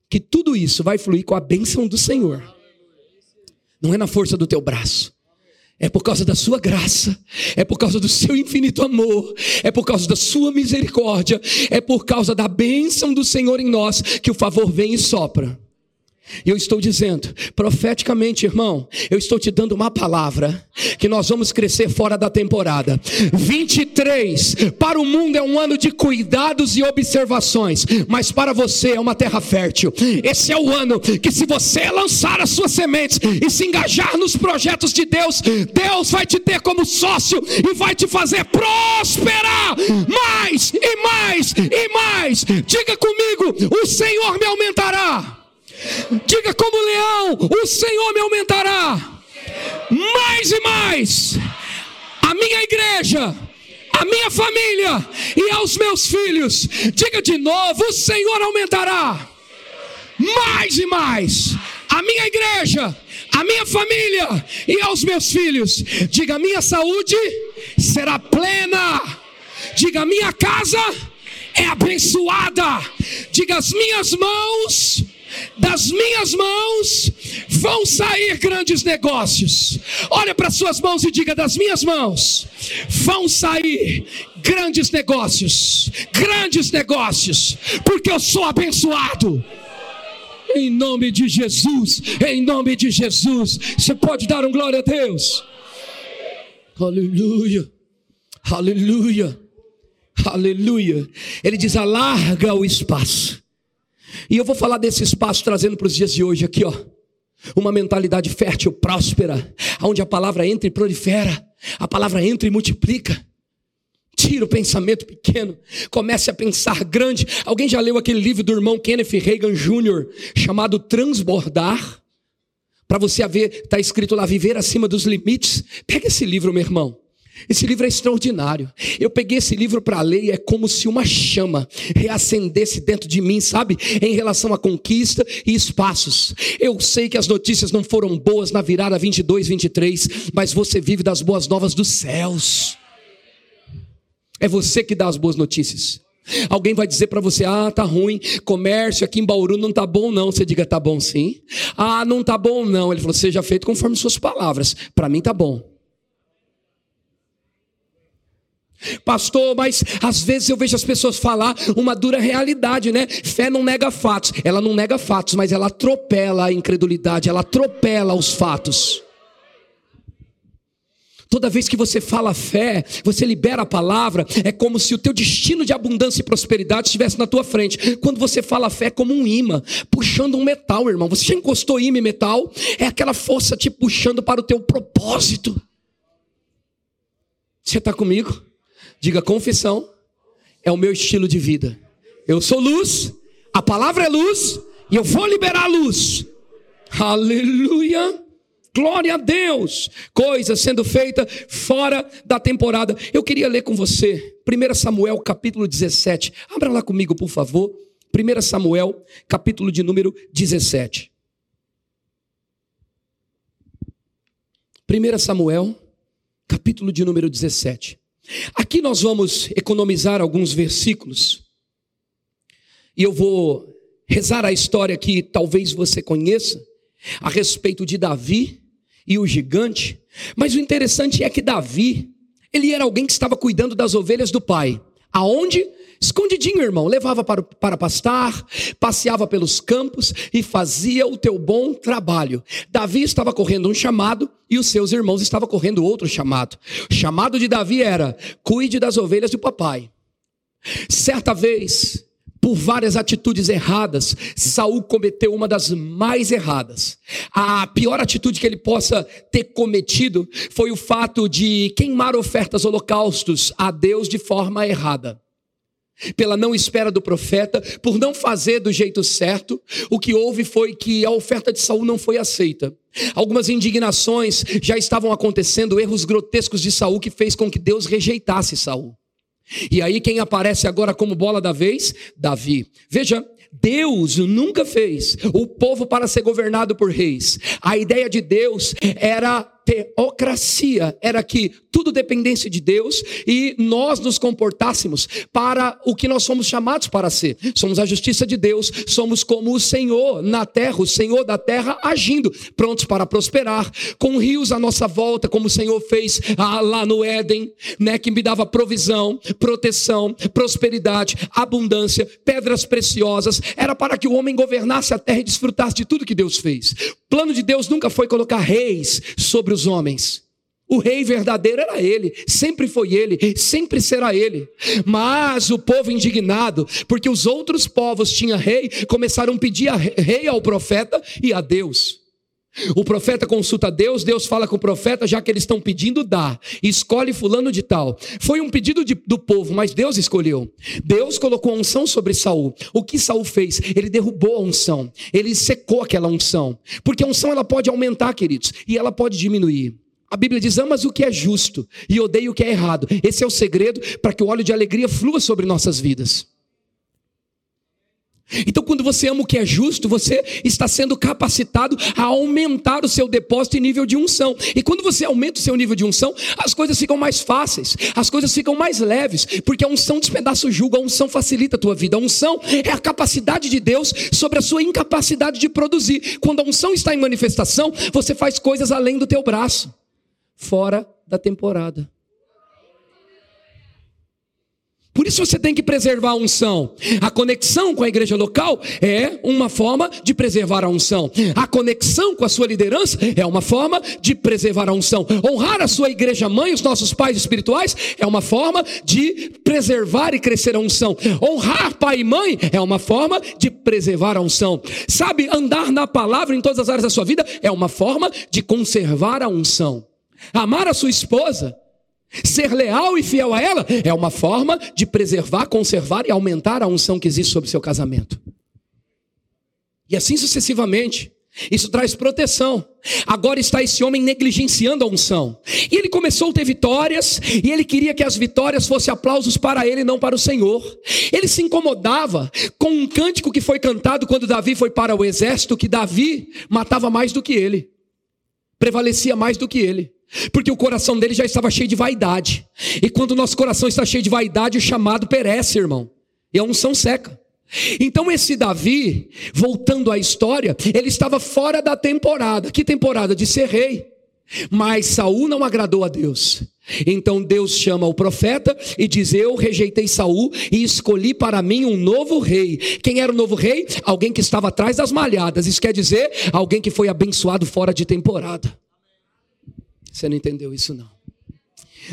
que tudo isso vai fluir com a bênção do Senhor. Não é na força do teu braço. É por causa da sua graça, é por causa do seu infinito amor, é por causa da sua misericórdia, é por causa da bênção do Senhor em nós que o favor vem e sopra. E eu estou dizendo, profeticamente, irmão, eu estou te dando uma palavra que nós vamos crescer fora da temporada. 23 para o mundo é um ano de cuidados e observações, mas para você é uma terra fértil. Esse é o ano que se você lançar as suas sementes e se engajar nos projetos de Deus, Deus vai te ter como sócio e vai te fazer prosperar mais e mais e mais. Diga comigo, o Senhor me aumentará. Diga como leão: o Senhor me aumentará mais e mais. A minha igreja, a minha família e aos meus filhos. Diga de novo: o Senhor aumentará mais e mais. A minha igreja, a minha família e aos meus filhos. Diga: minha saúde será plena. Diga: minha casa é abençoada. Diga: as minhas mãos das minhas mãos vão sair grandes negócios. Olha para suas mãos e diga: das minhas mãos vão sair grandes negócios, grandes negócios, porque eu sou abençoado. Em nome de Jesus, em nome de Jesus, você pode dar um glória a Deus. Aleluia, aleluia, aleluia. Ele diz: alarga o espaço e eu vou falar desse espaço trazendo para os dias de hoje aqui, ó. Uma mentalidade fértil, próspera, onde a palavra entra e prolifera, a palavra entra e multiplica. Tira o pensamento pequeno, comece a pensar grande. Alguém já leu aquele livro do irmão Kenneth Reagan Jr., chamado Transbordar? para você ver, está escrito lá, viver acima dos limites. Pega esse livro, meu irmão. Esse livro é extraordinário. Eu peguei esse livro para ler e é como se uma chama reacendesse dentro de mim, sabe? Em relação à conquista e espaços. Eu sei que as notícias não foram boas na virada 22, 23, mas você vive das boas novas dos céus. É você que dá as boas notícias. Alguém vai dizer para você: "Ah, tá ruim, comércio aqui em Bauru não tá bom não". Você diga: "Tá bom sim". "Ah, não tá bom não". Ele falou: "Seja feito conforme suas palavras. Para mim tá bom". Pastor, mas às vezes eu vejo as pessoas falar uma dura realidade, né? Fé não nega fatos. Ela não nega fatos, mas ela atropela a incredulidade, ela atropela os fatos. Toda vez que você fala fé, você libera a palavra, é como se o teu destino de abundância e prosperidade estivesse na tua frente. Quando você fala fé, é como um imã, puxando um metal, irmão. Você já encostou imã e metal? É aquela força te puxando para o teu propósito. Você está comigo? Diga confissão é o meu estilo de vida. Eu sou luz, a palavra é luz e eu vou liberar a luz. Aleluia. Glória a Deus! Coisas sendo feitas fora da temporada. Eu queria ler com você 1 Samuel capítulo 17. Abra lá comigo, por favor. 1 Samuel, capítulo de número 17. 1 Samuel, capítulo de número 17. Aqui nós vamos economizar alguns versículos. E eu vou rezar a história que talvez você conheça a respeito de Davi e o gigante. Mas o interessante é que Davi, ele era alguém que estava cuidando das ovelhas do pai. Aonde? Escondidinho, irmão. Levava para, para pastar, passeava pelos campos e fazia o teu bom trabalho. Davi estava correndo um chamado e os seus irmãos estavam correndo outro chamado. O chamado de Davi era: cuide das ovelhas do papai. Certa vez, por várias atitudes erradas, Saul cometeu uma das mais erradas. A pior atitude que ele possa ter cometido foi o fato de queimar ofertas holocaustos a Deus de forma errada. Pela não espera do profeta, por não fazer do jeito certo, o que houve foi que a oferta de Saul não foi aceita. Algumas indignações já estavam acontecendo, erros grotescos de Saul que fez com que Deus rejeitasse Saul. E aí quem aparece agora como bola da vez? Davi. Veja, Deus nunca fez o povo para ser governado por reis. A ideia de Deus era teocracia, era que tudo dependesse de Deus e nós nos comportássemos para o que nós somos chamados para ser. Somos a justiça de Deus, somos como o Senhor na terra, o Senhor da terra agindo, prontos para prosperar, com rios à nossa volta, como o Senhor fez ah, lá no Éden, né, que me dava provisão, proteção, prosperidade, abundância, pedras preciosas, era para que o homem governasse a terra e desfrutasse de tudo que Deus fez. O plano de Deus nunca foi colocar reis sobre os homens. O rei verdadeiro era ele, sempre foi ele, sempre será ele. Mas o povo indignado, porque os outros povos tinham rei, começaram a pedir a rei ao profeta e a Deus. O profeta consulta Deus, Deus fala com o profeta, já que eles estão pedindo, dá. Escolhe fulano de tal. Foi um pedido de, do povo, mas Deus escolheu. Deus colocou a unção sobre Saul. O que Saul fez? Ele derrubou a unção. Ele secou aquela unção. Porque a unção ela pode aumentar, queridos, e ela pode diminuir. A Bíblia diz: amas o que é justo e odeia o que é errado. Esse é o segredo para que o óleo de alegria flua sobre nossas vidas. Então, quando você ama o que é justo, você está sendo capacitado a aumentar o seu depósito e nível de unção. E quando você aumenta o seu nível de unção, as coisas ficam mais fáceis, as coisas ficam mais leves, porque a unção despedaça o jugo, a unção facilita a tua vida. A unção é a capacidade de Deus sobre a sua incapacidade de produzir. Quando a unção está em manifestação, você faz coisas além do teu braço, fora da temporada. Por isso você tem que preservar a unção. A conexão com a igreja local é uma forma de preservar a unção. A conexão com a sua liderança é uma forma de preservar a unção. Honrar a sua igreja mãe, os nossos pais espirituais, é uma forma de preservar e crescer a unção. Honrar pai e mãe é uma forma de preservar a unção. Sabe, andar na palavra em todas as áreas da sua vida é uma forma de conservar a unção. Amar a sua esposa Ser leal e fiel a ela é uma forma de preservar, conservar e aumentar a unção que existe sobre o seu casamento. E assim sucessivamente. Isso traz proteção. Agora está esse homem negligenciando a unção. E ele começou a ter vitórias, e ele queria que as vitórias fossem aplausos para ele, não para o Senhor. Ele se incomodava com um cântico que foi cantado quando Davi foi para o exército, que Davi matava mais do que ele, prevalecia mais do que ele. Porque o coração dele já estava cheio de vaidade. E quando o nosso coração está cheio de vaidade, o chamado perece, irmão. E a unção seca. Então esse Davi, voltando à história, ele estava fora da temporada. Que temporada? De ser rei. Mas Saul não agradou a Deus. Então Deus chama o profeta e diz: Eu rejeitei Saul e escolhi para mim um novo rei. Quem era o novo rei? Alguém que estava atrás das malhadas. Isso quer dizer alguém que foi abençoado fora de temporada. Você não entendeu isso, não.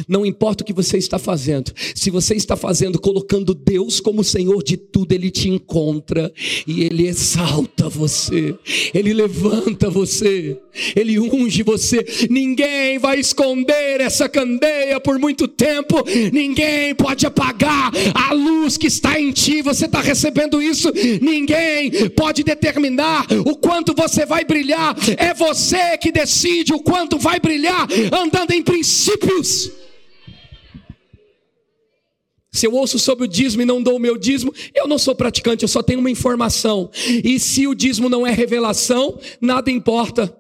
Não importa o que você está fazendo, se você está fazendo colocando Deus como Senhor de tudo, Ele te encontra e Ele exalta você, Ele levanta você, Ele unge você. Ninguém vai esconder essa candeia por muito tempo, ninguém pode apagar a luz que está em ti. Você está recebendo isso, ninguém pode determinar o quanto você vai brilhar, é você que decide o quanto vai brilhar, andando em princípios. Se eu ouço sobre o dízimo e não dou o meu dízimo, eu não sou praticante, eu só tenho uma informação. E se o dízimo não é revelação, nada importa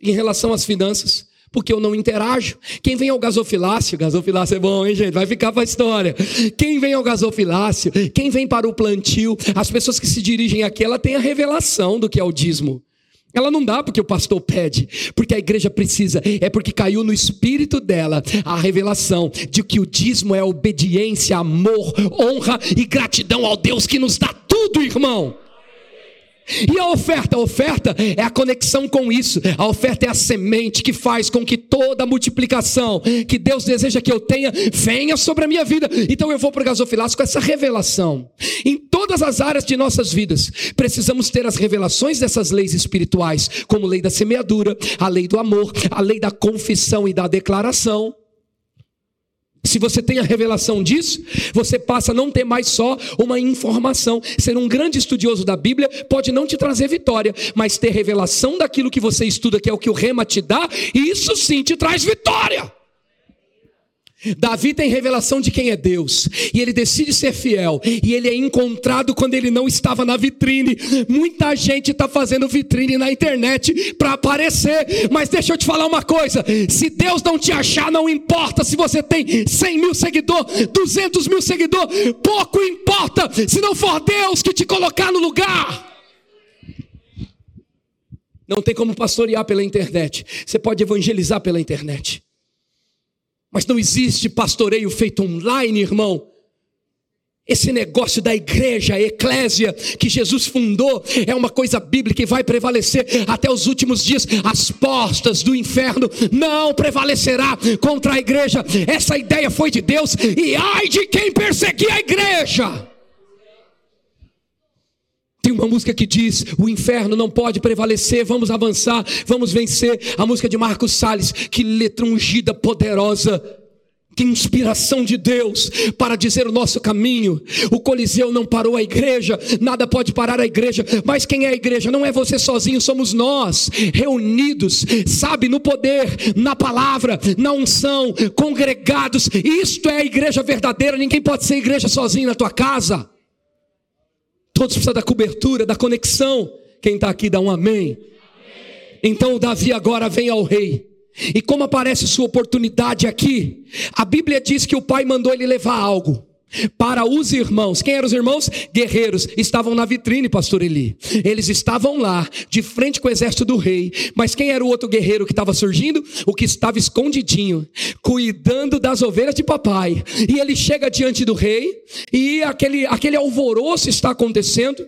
em relação às finanças, porque eu não interajo. Quem vem ao gasofilácio, gasofilácio é bom, hein, gente? Vai ficar para a história. Quem vem ao gasofilácio, quem vem para o plantio, as pessoas que se dirigem aqui, ela tem a revelação do que é o dízimo. Ela não dá porque o pastor pede, porque a igreja precisa, é porque caiu no espírito dela a revelação de que o dízimo é obediência, amor, honra e gratidão ao Deus que nos dá tudo, irmão. E a oferta? A oferta é a conexão com isso. A oferta é a semente que faz com que toda a multiplicação que Deus deseja que eu tenha venha sobre a minha vida. Então eu vou para o gasofilácio com essa revelação. Em todas as áreas de nossas vidas, precisamos ter as revelações dessas leis espirituais, como lei da semeadura, a lei do amor, a lei da confissão e da declaração. Se você tem a revelação disso, você passa a não ter mais só uma informação. Ser um grande estudioso da Bíblia pode não te trazer vitória, mas ter revelação daquilo que você estuda, que é o que o rema te dá, isso sim te traz vitória. Davi tem revelação de quem é Deus, e ele decide ser fiel, e ele é encontrado quando ele não estava na vitrine. Muita gente está fazendo vitrine na internet para aparecer, mas deixa eu te falar uma coisa: se Deus não te achar, não importa se você tem 100 mil seguidores, 200 mil seguidores, pouco importa, se não for Deus que te colocar no lugar. Não tem como pastorear pela internet, você pode evangelizar pela internet. Mas não existe pastoreio feito online, irmão. Esse negócio da igreja, a eclésia que Jesus fundou, é uma coisa bíblica e vai prevalecer até os últimos dias. As portas do inferno não prevalecerá contra a igreja. Essa ideia foi de Deus e ai de quem perseguir a igreja. Tem uma música que diz: o inferno não pode prevalecer, vamos avançar, vamos vencer. A música de Marcos Salles, que letra ungida, poderosa. Que inspiração de Deus para dizer o nosso caminho. O Coliseu não parou a igreja, nada pode parar a igreja, mas quem é a igreja? Não é você sozinho, somos nós, reunidos, sabe, no poder, na palavra, na unção, congregados. Isto é a igreja verdadeira, ninguém pode ser igreja sozinho na tua casa. Todos precisam da cobertura, da conexão. Quem está aqui dá um amém. Então o Davi agora vem ao rei. E como aparece sua oportunidade aqui? A Bíblia diz que o pai mandou ele levar algo para os irmãos. Quem eram os irmãos? Guerreiros. Estavam na vitrine, pastor Eli. Eles estavam lá, de frente com o exército do rei. Mas quem era o outro guerreiro que estava surgindo? O que estava escondidinho, cuidando das ovelhas de papai. E ele chega diante do rei, e aquele, aquele alvoroço está acontecendo.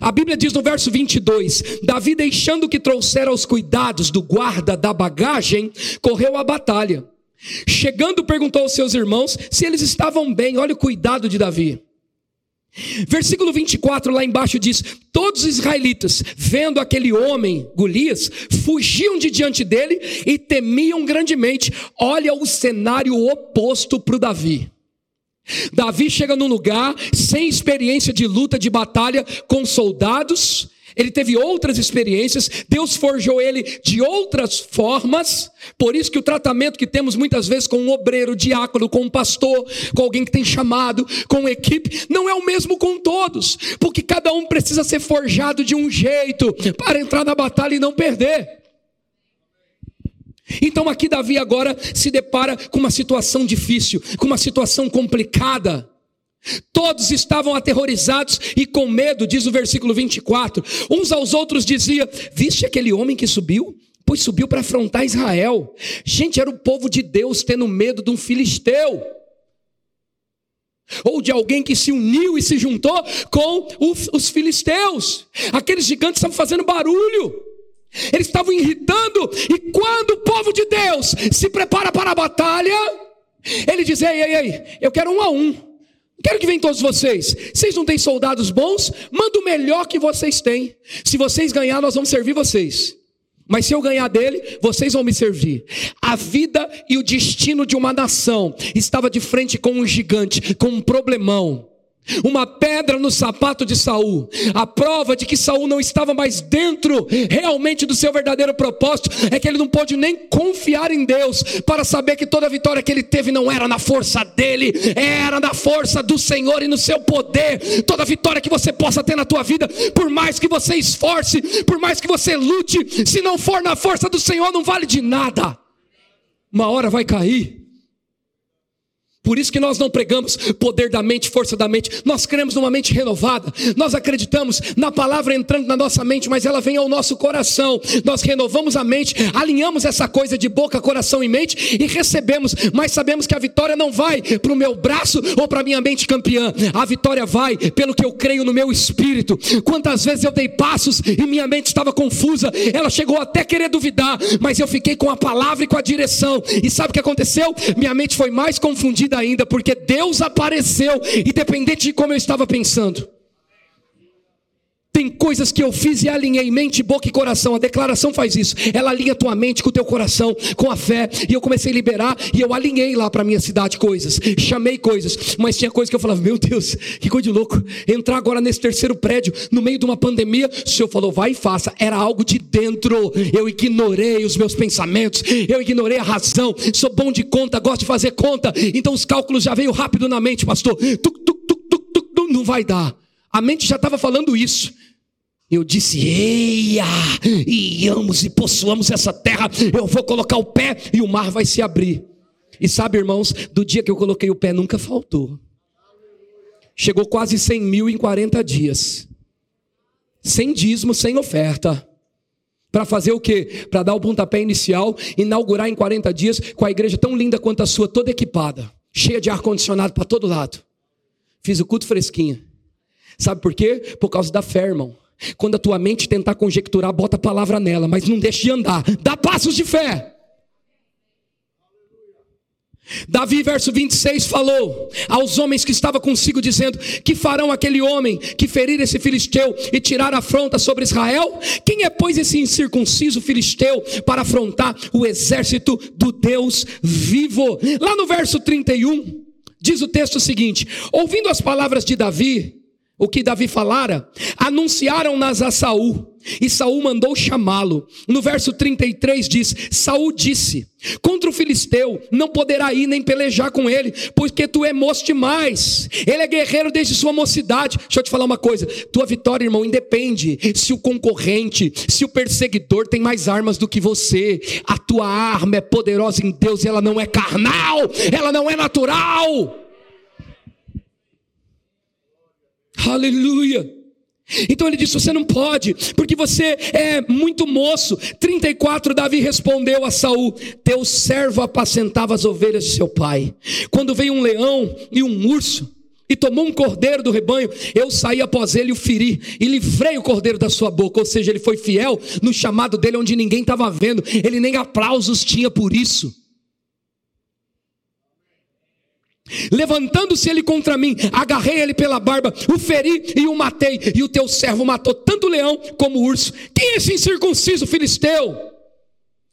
A Bíblia diz no verso 22: Davi, deixando que trouxera os cuidados do guarda da bagagem, correu à batalha. Chegando, perguntou aos seus irmãos se eles estavam bem. Olha o cuidado de Davi. Versículo 24 lá embaixo diz: Todos os israelitas, vendo aquele homem, Golias, fugiam de diante dele e temiam grandemente. Olha o cenário oposto para o Davi. Davi chega num lugar sem experiência de luta, de batalha, com soldados, ele teve outras experiências, Deus forjou ele de outras formas, por isso que o tratamento que temos muitas vezes com um obreiro, diácono, com um pastor, com alguém que tem chamado, com equipe, não é o mesmo com todos, porque cada um precisa ser forjado de um jeito para entrar na batalha e não perder. Então aqui Davi agora se depara com uma situação difícil, com uma situação complicada. Todos estavam aterrorizados e com medo, diz o versículo 24. Uns aos outros dizia: Viste aquele homem que subiu? Pois subiu para afrontar Israel. Gente, era o povo de Deus tendo medo de um filisteu. Ou de alguém que se uniu e se juntou com os filisteus. Aqueles gigantes estavam fazendo barulho. Eles estavam irritando. E quando o povo de Deus se prepara para a batalha, ele diz: Ei, ei, ei, eu quero um a um. Quero que venham todos vocês. Vocês não têm soldados bons? Manda o melhor que vocês têm. Se vocês ganhar, nós vamos servir vocês. Mas se eu ganhar dele, vocês vão me servir. A vida e o destino de uma nação estava de frente com um gigante, com um problemão uma pedra no sapato de Saul, a prova de que Saul não estava mais dentro realmente do seu verdadeiro propósito, é que ele não pôde nem confiar em Deus para saber que toda a vitória que ele teve não era na força dele, era na força do Senhor e no seu poder. Toda vitória que você possa ter na tua vida, por mais que você esforce, por mais que você lute, se não for na força do Senhor, não vale de nada. Uma hora vai cair. Por isso que nós não pregamos poder da mente, força da mente. Nós cremos numa mente renovada. Nós acreditamos na palavra entrando na nossa mente, mas ela vem ao nosso coração. Nós renovamos a mente, alinhamos essa coisa de boca, coração e mente e recebemos. Mas sabemos que a vitória não vai para o meu braço ou para a minha mente campeã. A vitória vai pelo que eu creio no meu espírito. Quantas vezes eu dei passos e minha mente estava confusa. Ela chegou até querer duvidar, mas eu fiquei com a palavra e com a direção. E sabe o que aconteceu? Minha mente foi mais confundida ainda, porque Deus apareceu, independente de como eu estava pensando. Tem coisas que eu fiz e alinhei mente, boca e coração. A declaração faz isso. Ela alinha tua mente com o teu coração, com a fé. E eu comecei a liberar e eu alinhei lá para minha cidade coisas. Chamei coisas. Mas tinha coisas que eu falava: Meu Deus, que coisa de louco. Entrar agora nesse terceiro prédio, no meio de uma pandemia. O Senhor falou: Vai e faça. Era algo de dentro. Eu ignorei os meus pensamentos. Eu ignorei a razão. Sou bom de conta, gosto de fazer conta. Então os cálculos já veio rápido na mente, pastor. Tuc, tuc, tuc, tuc, tuc, não vai dar. A mente já estava falando isso. Eu disse: Eia, iamos e possuamos essa terra. Eu vou colocar o pé e o mar vai se abrir. E sabe, irmãos, do dia que eu coloquei o pé, nunca faltou. Chegou quase 100 mil em 40 dias. Sem dízimo, sem oferta. Para fazer o quê? Para dar o pontapé inicial, inaugurar em 40 dias com a igreja tão linda quanto a sua, toda equipada, cheia de ar-condicionado para todo lado. Fiz o culto fresquinho. Sabe por quê? Por causa da fé, irmão. Quando a tua mente tentar conjecturar, bota a palavra nela, mas não deixe de andar. Dá passos de fé. Davi, verso 26, falou aos homens que estavam consigo, dizendo: Que farão aquele homem que ferir esse filisteu e tirar a afronta sobre Israel? Quem é, pois, esse incircunciso filisteu para afrontar o exército do Deus vivo? Lá no verso 31, diz o texto seguinte: Ouvindo as palavras de Davi, o que Davi falara, anunciaram-nas a Saul, e Saul mandou chamá-lo. No verso 33 diz: Saul disse: Contra o filisteu não poderá ir nem pelejar com ele, porque tu é moço demais. Ele é guerreiro desde sua mocidade. Deixa eu te falar uma coisa: tua vitória, irmão, independe se o concorrente, se o perseguidor tem mais armas do que você. A tua arma é poderosa em Deus e ela não é carnal, ela não é natural. Aleluia. Então ele disse: Você não pode, porque você é muito moço. 34, Davi respondeu a Saul: Teu servo apacentava as ovelhas de seu pai. Quando veio um leão e um urso, e tomou um cordeiro do rebanho, eu saí após ele e o feri, e livrei o cordeiro da sua boca. Ou seja, ele foi fiel no chamado dele, onde ninguém estava vendo, ele nem aplausos tinha por isso. Levantando-se ele contra mim, agarrei ele pela barba, o feri e o matei. E o teu servo matou tanto o leão como o urso. Quem é esse incircunciso filisteu?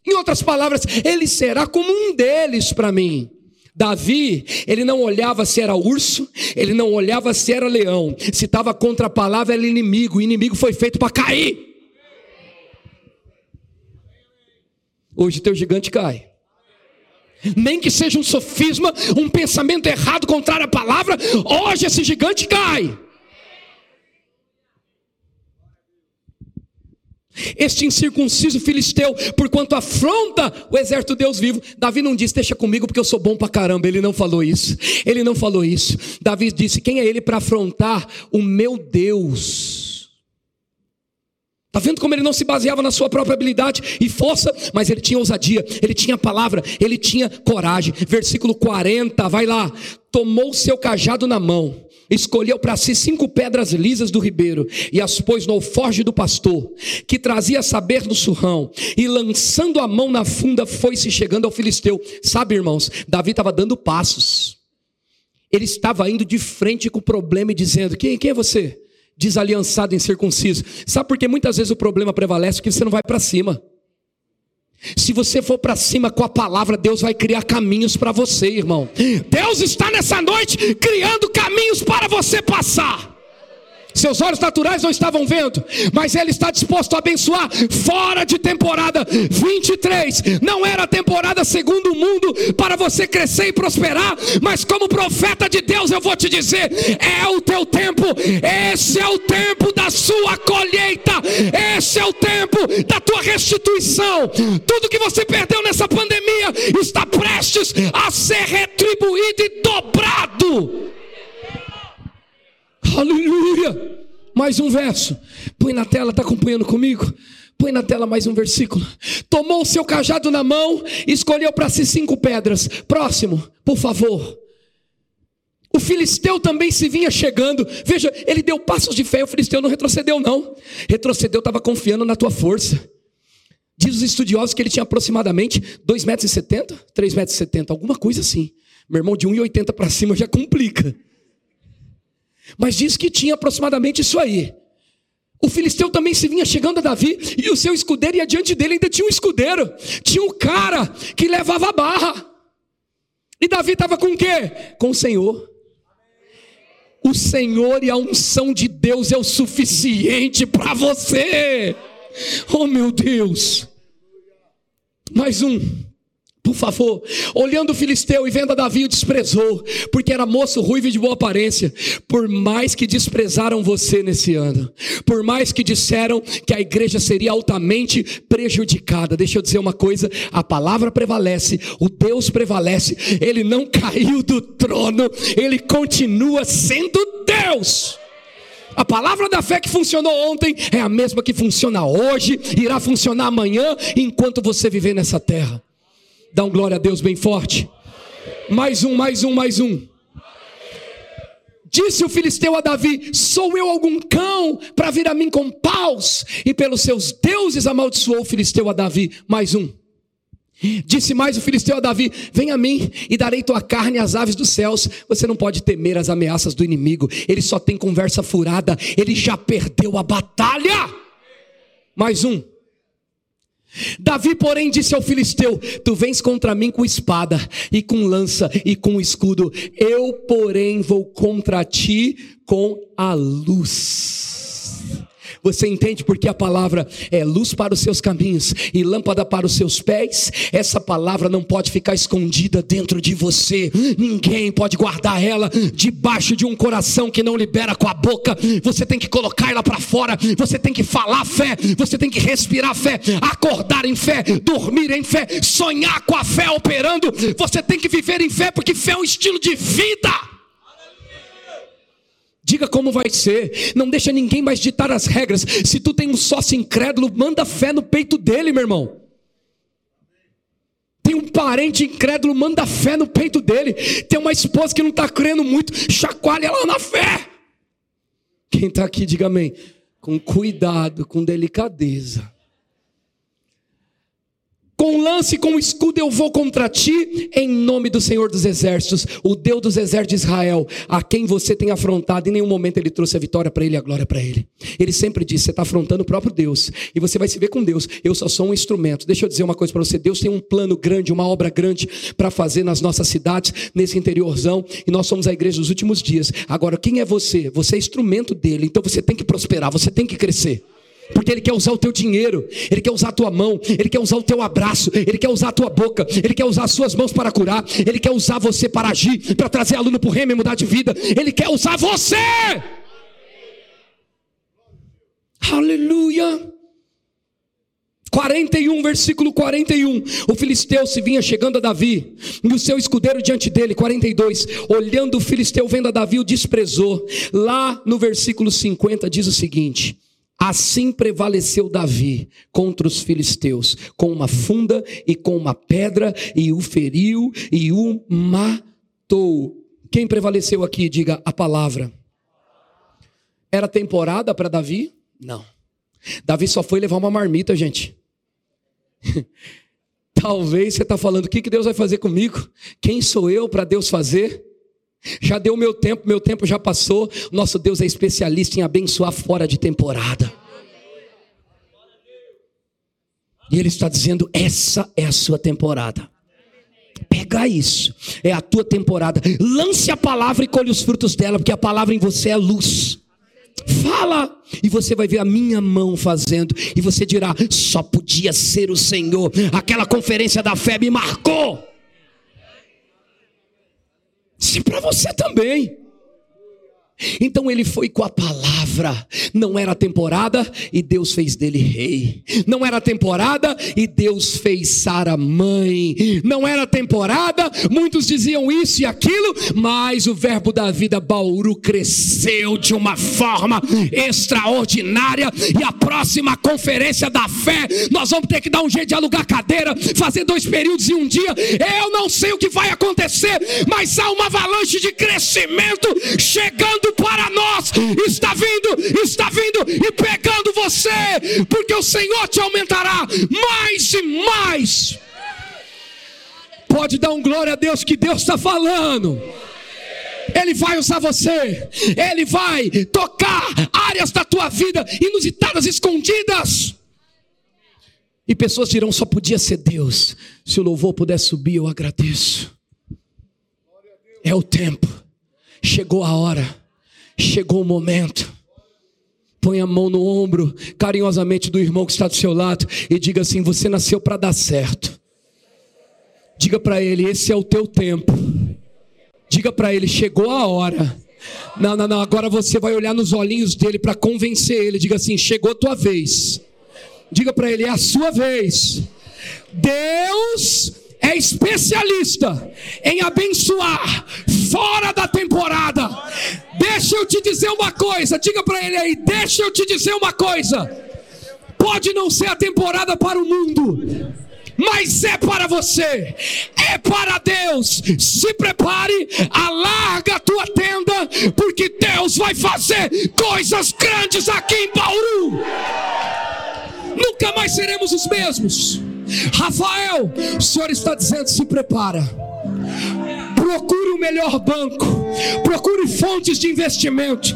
Em outras palavras, ele será como um deles para mim. Davi, ele não olhava se era urso, ele não olhava se era leão. Se estava contra a palavra, era inimigo. O inimigo foi feito para cair. Hoje teu gigante cai. Nem que seja um sofisma, um pensamento errado contrário à palavra, hoje esse gigante cai. Este incircunciso filisteu, porquanto afronta o exército de Deus vivo. Davi não disse, deixa comigo porque eu sou bom pra caramba. Ele não falou isso. Ele não falou isso. Davi disse, quem é ele para afrontar o meu Deus? Está vendo como ele não se baseava na sua própria habilidade e força, mas ele tinha ousadia, ele tinha palavra, ele tinha coragem. Versículo 40, vai lá. Tomou seu cajado na mão escolheu para si cinco pedras lisas do ribeiro e as pôs no alforge do pastor, que trazia saber do surrão, e lançando a mão na funda, foi-se chegando ao filisteu. Sabe, irmãos, Davi estava dando passos. Ele estava indo de frente com o problema e dizendo: Quem, quem é você? Desaliançado, incircunciso. Sabe por que muitas vezes o problema prevalece? Porque você não vai para cima. Se você for para cima com a palavra, Deus vai criar caminhos para você, irmão. Deus está nessa noite criando caminhos para você passar. Seus olhos naturais não estavam vendo, mas Ele está disposto a abençoar fora de temporada 23. Não era temporada segundo o mundo para você crescer e prosperar, mas como profeta de Deus eu vou te dizer: é o teu tempo, esse é o tempo da sua colheita, esse é o tempo da tua restituição. Tudo que você perdeu nessa pandemia está prestes a ser retribuído e dobrado. [LAUGHS] Aleluia! Mais um verso. Põe na tela, está acompanhando comigo? Põe na tela mais um versículo. Tomou o seu cajado na mão, escolheu para si cinco pedras. Próximo, por favor. O filisteu também se vinha chegando. Veja, ele deu passos de fé. O filisteu não retrocedeu, não. Retrocedeu, estava confiando na tua força. Diz os estudiosos que ele tinha aproximadamente 2,70 metros, 3,70 metros, alguma coisa assim. Meu irmão, de 1,80 para cima já complica. Mas diz que tinha aproximadamente isso aí. O filisteu também se vinha chegando a Davi e o seu escudeiro, e adiante dele ainda tinha um escudeiro, tinha um cara que levava a barra. E Davi estava com o quê? Com o Senhor. O Senhor e a unção de Deus é o suficiente para você. Oh meu Deus. Mais um. Por favor, olhando o filisteu e vendo a Davi, o desprezou, porque era moço ruivo e de boa aparência. Por mais que desprezaram você nesse ano, por mais que disseram que a igreja seria altamente prejudicada, deixa eu dizer uma coisa: a palavra prevalece, o Deus prevalece, ele não caiu do trono, ele continua sendo Deus. A palavra da fé que funcionou ontem é a mesma que funciona hoje, irá funcionar amanhã, enquanto você viver nessa terra. Dá um glória a Deus bem forte. Mais um, mais um, mais um. Disse o filisteu a Davi: Sou eu algum cão para vir a mim com paus? E pelos seus deuses amaldiçoou o filisteu a Davi. Mais um. Disse mais o filisteu a Davi: Vem a mim e darei tua carne às aves dos céus. Você não pode temer as ameaças do inimigo, ele só tem conversa furada, ele já perdeu a batalha. Mais um. Davi, porém, disse ao filisteu: Tu vens contra mim com espada, e com lança, e com escudo, eu, porém, vou contra ti com a luz. Você entende porque a palavra é luz para os seus caminhos e lâmpada para os seus pés? Essa palavra não pode ficar escondida dentro de você. Ninguém pode guardar ela debaixo de um coração que não libera com a boca. Você tem que colocar ela para fora. Você tem que falar fé. Você tem que respirar fé. Acordar em fé. Dormir em fé. Sonhar com a fé operando. Você tem que viver em fé porque fé é um estilo de vida. Diga como vai ser. Não deixa ninguém mais ditar as regras. Se tu tem um sócio incrédulo, manda fé no peito dele, meu irmão. Tem um parente incrédulo, manda fé no peito dele. Tem uma esposa que não está crendo muito, chacoalha ela na fé. Quem está aqui, diga amém. Com cuidado, com delicadeza. Com lance com o escudo eu vou contra ti, em nome do Senhor dos Exércitos, o Deus dos exércitos de Israel, a quem você tem afrontado. Em nenhum momento ele trouxe a vitória para ele e a glória para ele. Ele sempre disse: você está afrontando o próprio Deus, e você vai se ver com Deus. Eu só sou um instrumento. Deixa eu dizer uma coisa para você: Deus tem um plano grande, uma obra grande para fazer nas nossas cidades, nesse interiorzão, e nós somos a igreja dos últimos dias. Agora, quem é você? Você é instrumento dele, então você tem que prosperar, você tem que crescer. Porque Ele quer usar o teu dinheiro, Ele quer usar a tua mão, Ele quer usar o teu abraço, Ele quer usar a tua boca, Ele quer usar as suas mãos para curar, Ele quer usar você para agir, para trazer aluno para o reino e mudar de vida, Ele quer usar você. Aleluia. 41, versículo 41. O filisteu se vinha chegando a Davi, e o seu escudeiro diante dele, 42. Olhando o filisteu vendo a Davi, o desprezou. Lá no versículo 50 diz o seguinte: Assim prevaleceu Davi contra os filisteus, com uma funda e com uma pedra, e o feriu e o matou. Quem prevaleceu aqui, diga a palavra. Era temporada para Davi? Não. Davi só foi levar uma marmita, gente. [LAUGHS] Talvez você está falando: o que Deus vai fazer comigo? Quem sou eu para Deus fazer? Já deu meu tempo, meu tempo já passou. Nosso Deus é especialista em abençoar fora de temporada. E Ele está dizendo: essa é a sua temporada. Pega isso, é a tua temporada. Lance a palavra e colhe os frutos dela, porque a palavra em você é luz. Fala, e você vai ver a minha mão fazendo, e você dirá: só podia ser o Senhor. Aquela conferência da fé me marcou. Se para você também. Então ele foi com a palavra. Não era temporada e Deus fez dele rei. Não era temporada e Deus fez Sara mãe. Não era temporada, muitos diziam isso e aquilo, mas o verbo da vida Bauru cresceu de uma forma extraordinária. E a próxima conferência da fé, nós vamos ter que dar um jeito de alugar cadeira, fazer dois períodos em um dia. Eu não sei o que vai acontecer, mas há uma avalanche de crescimento chegando para nós, está vindo, está vindo e pegando você, porque o Senhor te aumentará mais e mais. Pode dar um glória a Deus que Deus está falando. Ele vai usar você, Ele vai tocar áreas da tua vida inusitadas, escondidas. E pessoas dirão: só podia ser Deus. Se o louvor puder subir, eu agradeço. É o tempo, chegou a hora. Chegou o momento. Põe a mão no ombro carinhosamente do irmão que está do seu lado e diga assim: Você nasceu para dar certo. Diga para ele: Esse é o teu tempo. Diga para ele: Chegou a hora. Não, não, não. Agora você vai olhar nos olhinhos dele para convencer ele. Diga assim: Chegou a tua vez. Diga para ele: É a sua vez. Deus é especialista em abençoar fora da temporada. Deixa eu te dizer uma coisa, diga para ele aí, deixa eu te dizer uma coisa. Pode não ser a temporada para o mundo, mas é para você, é para Deus. Se prepare, alarga a tua tenda, porque Deus vai fazer coisas grandes aqui em Bauru. Nunca mais seremos os mesmos. Rafael, o Senhor está dizendo: se prepara. Procure o melhor banco, procure fontes de investimento,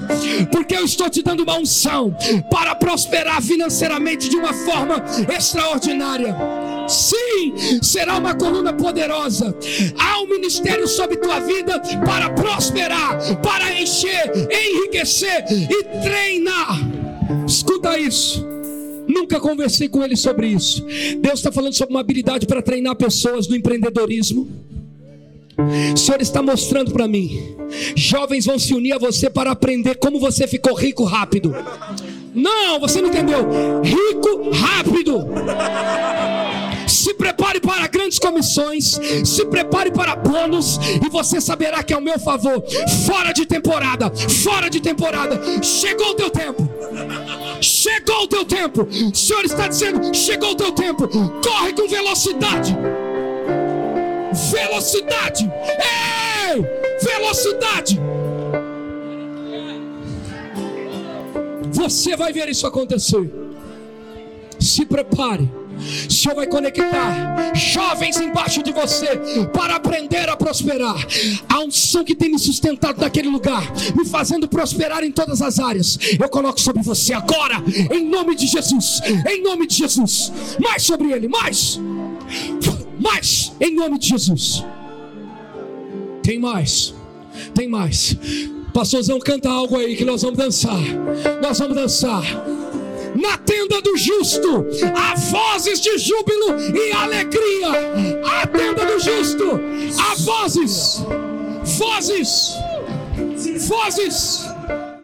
porque eu estou te dando uma unção para prosperar financeiramente de uma forma extraordinária. Sim, será uma coluna poderosa. Há um ministério sobre tua vida para prosperar, para encher, enriquecer e treinar. Escuta isso. Nunca conversei com ele sobre isso. Deus está falando sobre uma habilidade para treinar pessoas no empreendedorismo. O Senhor está mostrando para mim. Jovens vão se unir a você para aprender como você ficou rico rápido. Não, você não entendeu. Rico rápido. Se prepare para grandes comissões, se prepare para bônus, e você saberá que é o meu favor. Fora de temporada, fora de temporada, chegou o teu tempo. Chegou o teu tempo. O Senhor está dizendo: chegou o teu tempo. Corre com velocidade. Velocidade. Ei! Velocidade. Você vai ver isso acontecer. Se prepare O Senhor vai conectar jovens embaixo de você para aprender a prosperar. A unção que tem me sustentado naquele lugar, me fazendo prosperar em todas as áreas. Eu coloco sobre você agora, em nome de Jesus. Em nome de Jesus. Mais sobre ele, mais. Mais, em nome de Jesus. Tem mais. Tem mais. Pastorzão, canta algo aí que nós vamos dançar. Nós vamos dançar na tenda do justo há vozes de júbilo e alegria. A tenda do justo há vozes, vozes, vozes.